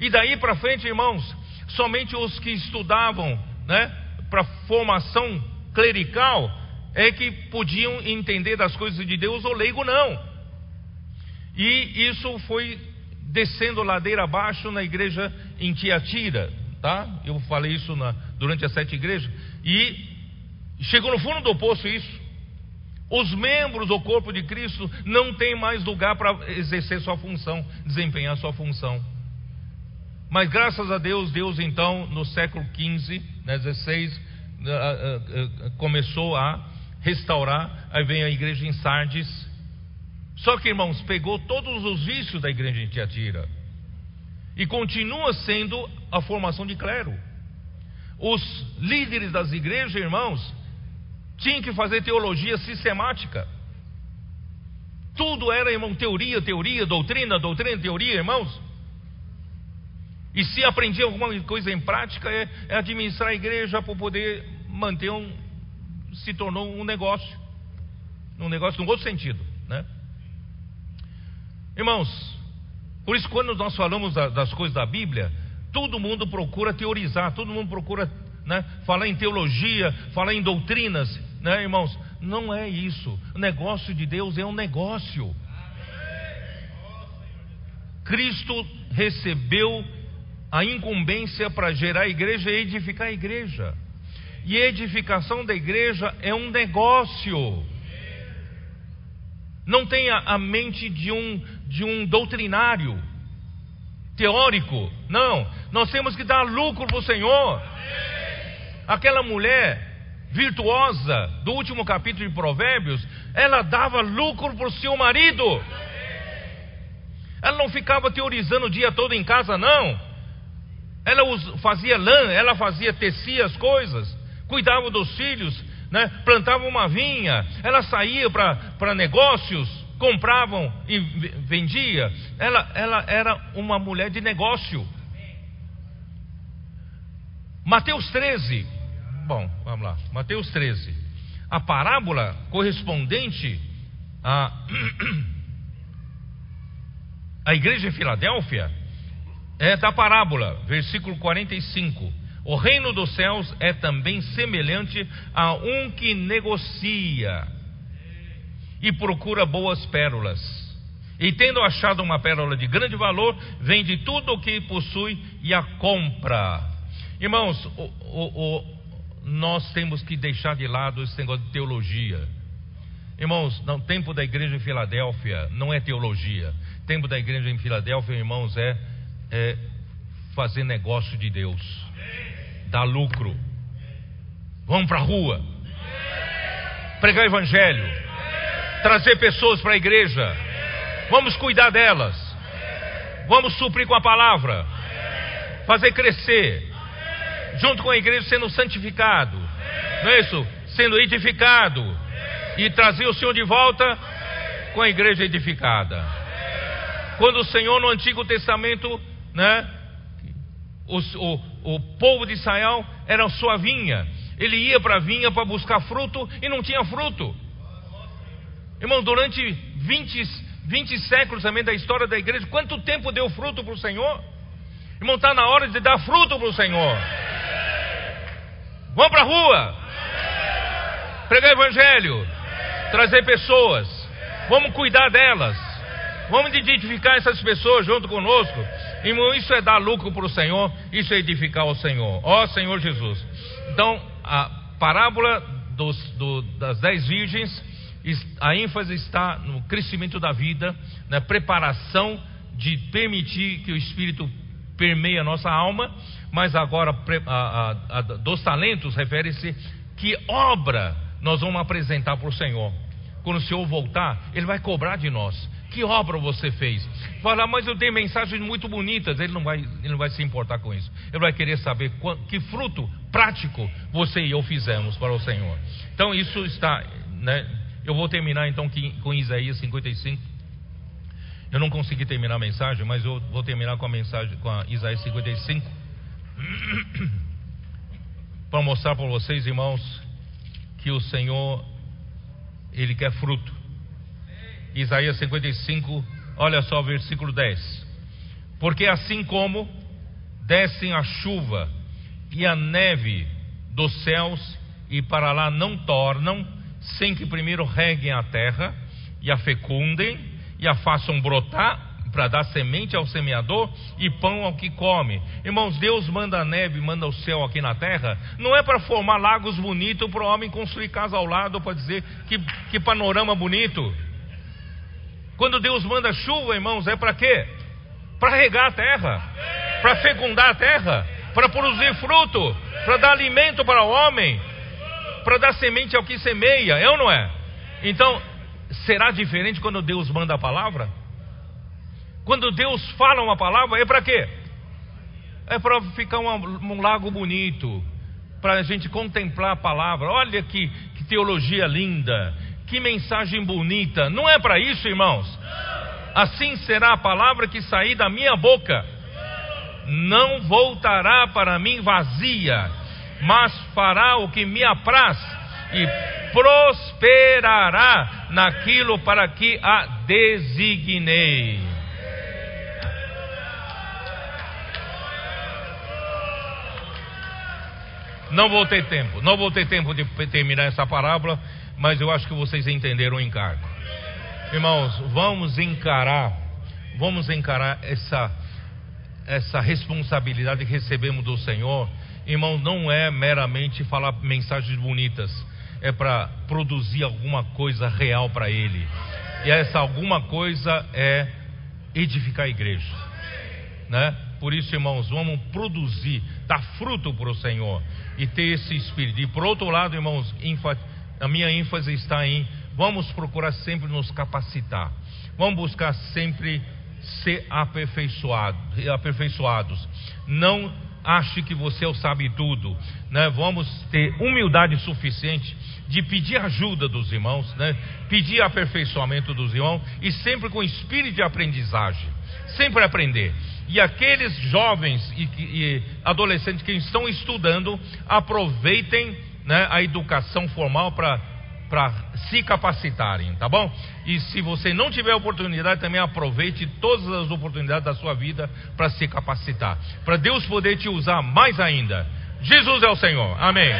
E daí para frente, irmãos, somente os que estudavam, né, para formação clerical é que podiam entender das coisas de Deus, o leigo não. E isso foi descendo ladeira abaixo na igreja em Tiatira, tá? Eu falei isso na, durante as sete igrejas e chegou no fundo do poço isso. Os membros do corpo de Cristo não têm mais lugar para exercer sua função, desempenhar sua função. Mas graças a Deus, Deus então, no século XV, né, 16, começou a restaurar. Aí vem a igreja em Sardes. Só que, irmãos, pegou todos os vícios da igreja em Tiatira. E continua sendo a formação de clero. Os líderes das igrejas, irmãos, tinham que fazer teologia sistemática. Tudo era, irmão, teoria, teoria, doutrina, doutrina, teoria, irmãos. E se aprendi alguma coisa em prática, é, é administrar a igreja para poder manter um. se tornou um negócio. num negócio num outro sentido, né? Irmãos, por isso quando nós falamos das coisas da Bíblia, todo mundo procura teorizar, todo mundo procura né, falar em teologia, falar em doutrinas, né, irmãos? Não é isso. O negócio de Deus é um negócio. Cristo recebeu a incumbência para gerar a igreja e edificar a igreja. E edificação da igreja é um negócio. Não tenha a mente de um, de um doutrinário, teórico. Não, nós temos que dar lucro para o Senhor. Aquela mulher virtuosa do último capítulo de Provérbios, ela dava lucro para o seu marido. Ela não ficava teorizando o dia todo em casa, não. Ela fazia lã, ela fazia, tecia as coisas, cuidava dos filhos, né? plantava uma vinha, ela saía para negócios, compravam e vendia. Ela, ela era uma mulher de negócio. Mateus 13. Bom, vamos lá. Mateus 13. A parábola correspondente a a igreja de Filadélfia é da parábola, versículo 45. O reino dos céus é também semelhante a um que negocia e procura boas pérolas. E tendo achado uma pérola de grande valor, vende tudo o que possui e a compra. Irmãos, o, o, nós temos que deixar de lado esse negócio de teologia. Irmãos, no tempo da igreja em Filadélfia não é teologia. Tempo da igreja em Filadélfia, irmãos, é, é fazer negócio de Deus. Dar lucro. Vamos para a rua, pregar o evangelho, trazer pessoas para a igreja, vamos cuidar delas, vamos suprir com a palavra, fazer crescer, junto com a igreja sendo santificado, não é isso? Sendo edificado e trazer o Senhor de volta com a igreja edificada. Quando o Senhor no Antigo Testamento, né, o, o, o povo de Israel era sua vinha. Ele ia para a vinha para buscar fruto e não tinha fruto. Irmão, durante 20, 20 séculos também da história da igreja, quanto tempo deu fruto para o Senhor? Irmão, está na hora de dar fruto para o Senhor. Vamos para a rua, pregar evangelho, trazer pessoas, vamos cuidar delas, vamos identificar essas pessoas junto conosco. Irmão, isso é dar lucro para o Senhor, isso é edificar o Senhor. Ó Senhor Jesus. Então, a parábola dos, do, das dez virgens, a ênfase está no crescimento da vida, na preparação de permitir que o Espírito permeie a nossa alma, mas agora a, a, a, dos talentos refere-se que obra nós vamos apresentar para o Senhor. Quando o Senhor voltar, Ele vai cobrar de nós. Que obra você fez? Fala, mas eu tenho mensagens muito bonitas. Ele não vai, ele não vai se importar com isso. Ele vai querer saber que fruto prático você e eu fizemos para o Senhor. Então isso está, né? Eu vou terminar então com Isaías 55. Eu não consegui terminar a mensagem, mas eu vou terminar com a mensagem com a Isaías 55 para mostrar para vocês, irmãos, que o Senhor ele quer fruto. Isaías 55, olha só o versículo 10. Porque assim como descem a chuva e a neve dos céus e para lá não tornam, sem que primeiro reguem a terra e a fecundem e a façam brotar para dar semente ao semeador e pão ao que come. Irmãos, Deus manda a neve, manda o céu aqui na terra, não é para formar lagos bonitos para o homem construir casa ao lado para dizer que, que panorama bonito. Quando Deus manda chuva, irmãos, é para quê? Para regar a terra, para fecundar a terra, para produzir fruto, para dar alimento para o homem, para dar semente ao que semeia, é ou não é? Então, será diferente quando Deus manda a palavra? Quando Deus fala uma palavra, é para quê? É para ficar um, um, lago bonito, para a gente contemplar a palavra. Olha que, que teologia linda, que mensagem bonita. Não é para isso, irmãos. Assim será a palavra que sair da minha boca. Não voltará para mim vazia, mas fará o que me apraz e prosperará naquilo para que a designei. Não vou ter tempo, não vou ter tempo de terminar essa parábola, mas eu acho que vocês entenderam o encargo. Irmãos, vamos encarar, vamos encarar essa essa responsabilidade que recebemos do Senhor. Irmão, não é meramente falar mensagens bonitas, é para produzir alguma coisa real para Ele. E essa alguma coisa é edificar a igreja, né? Por isso, irmãos, vamos produzir, dar fruto para o Senhor e ter esse espírito. E por outro lado, irmãos, a minha ênfase está em vamos procurar sempre nos capacitar. Vamos buscar sempre ser aperfeiçoado, aperfeiçoados. Não ache que você é o sabe tudo, né? Vamos ter humildade suficiente de pedir ajuda dos irmãos, né? Pedir aperfeiçoamento dos irmãos e sempre com espírito de aprendizagem, sempre aprender. E aqueles jovens e, e adolescentes que estão estudando, aproveitem né, a educação formal para para se capacitarem, tá bom? E se você não tiver oportunidade, também aproveite todas as oportunidades da sua vida para se capacitar, para Deus poder te usar mais ainda. Jesus é o Senhor. Amém.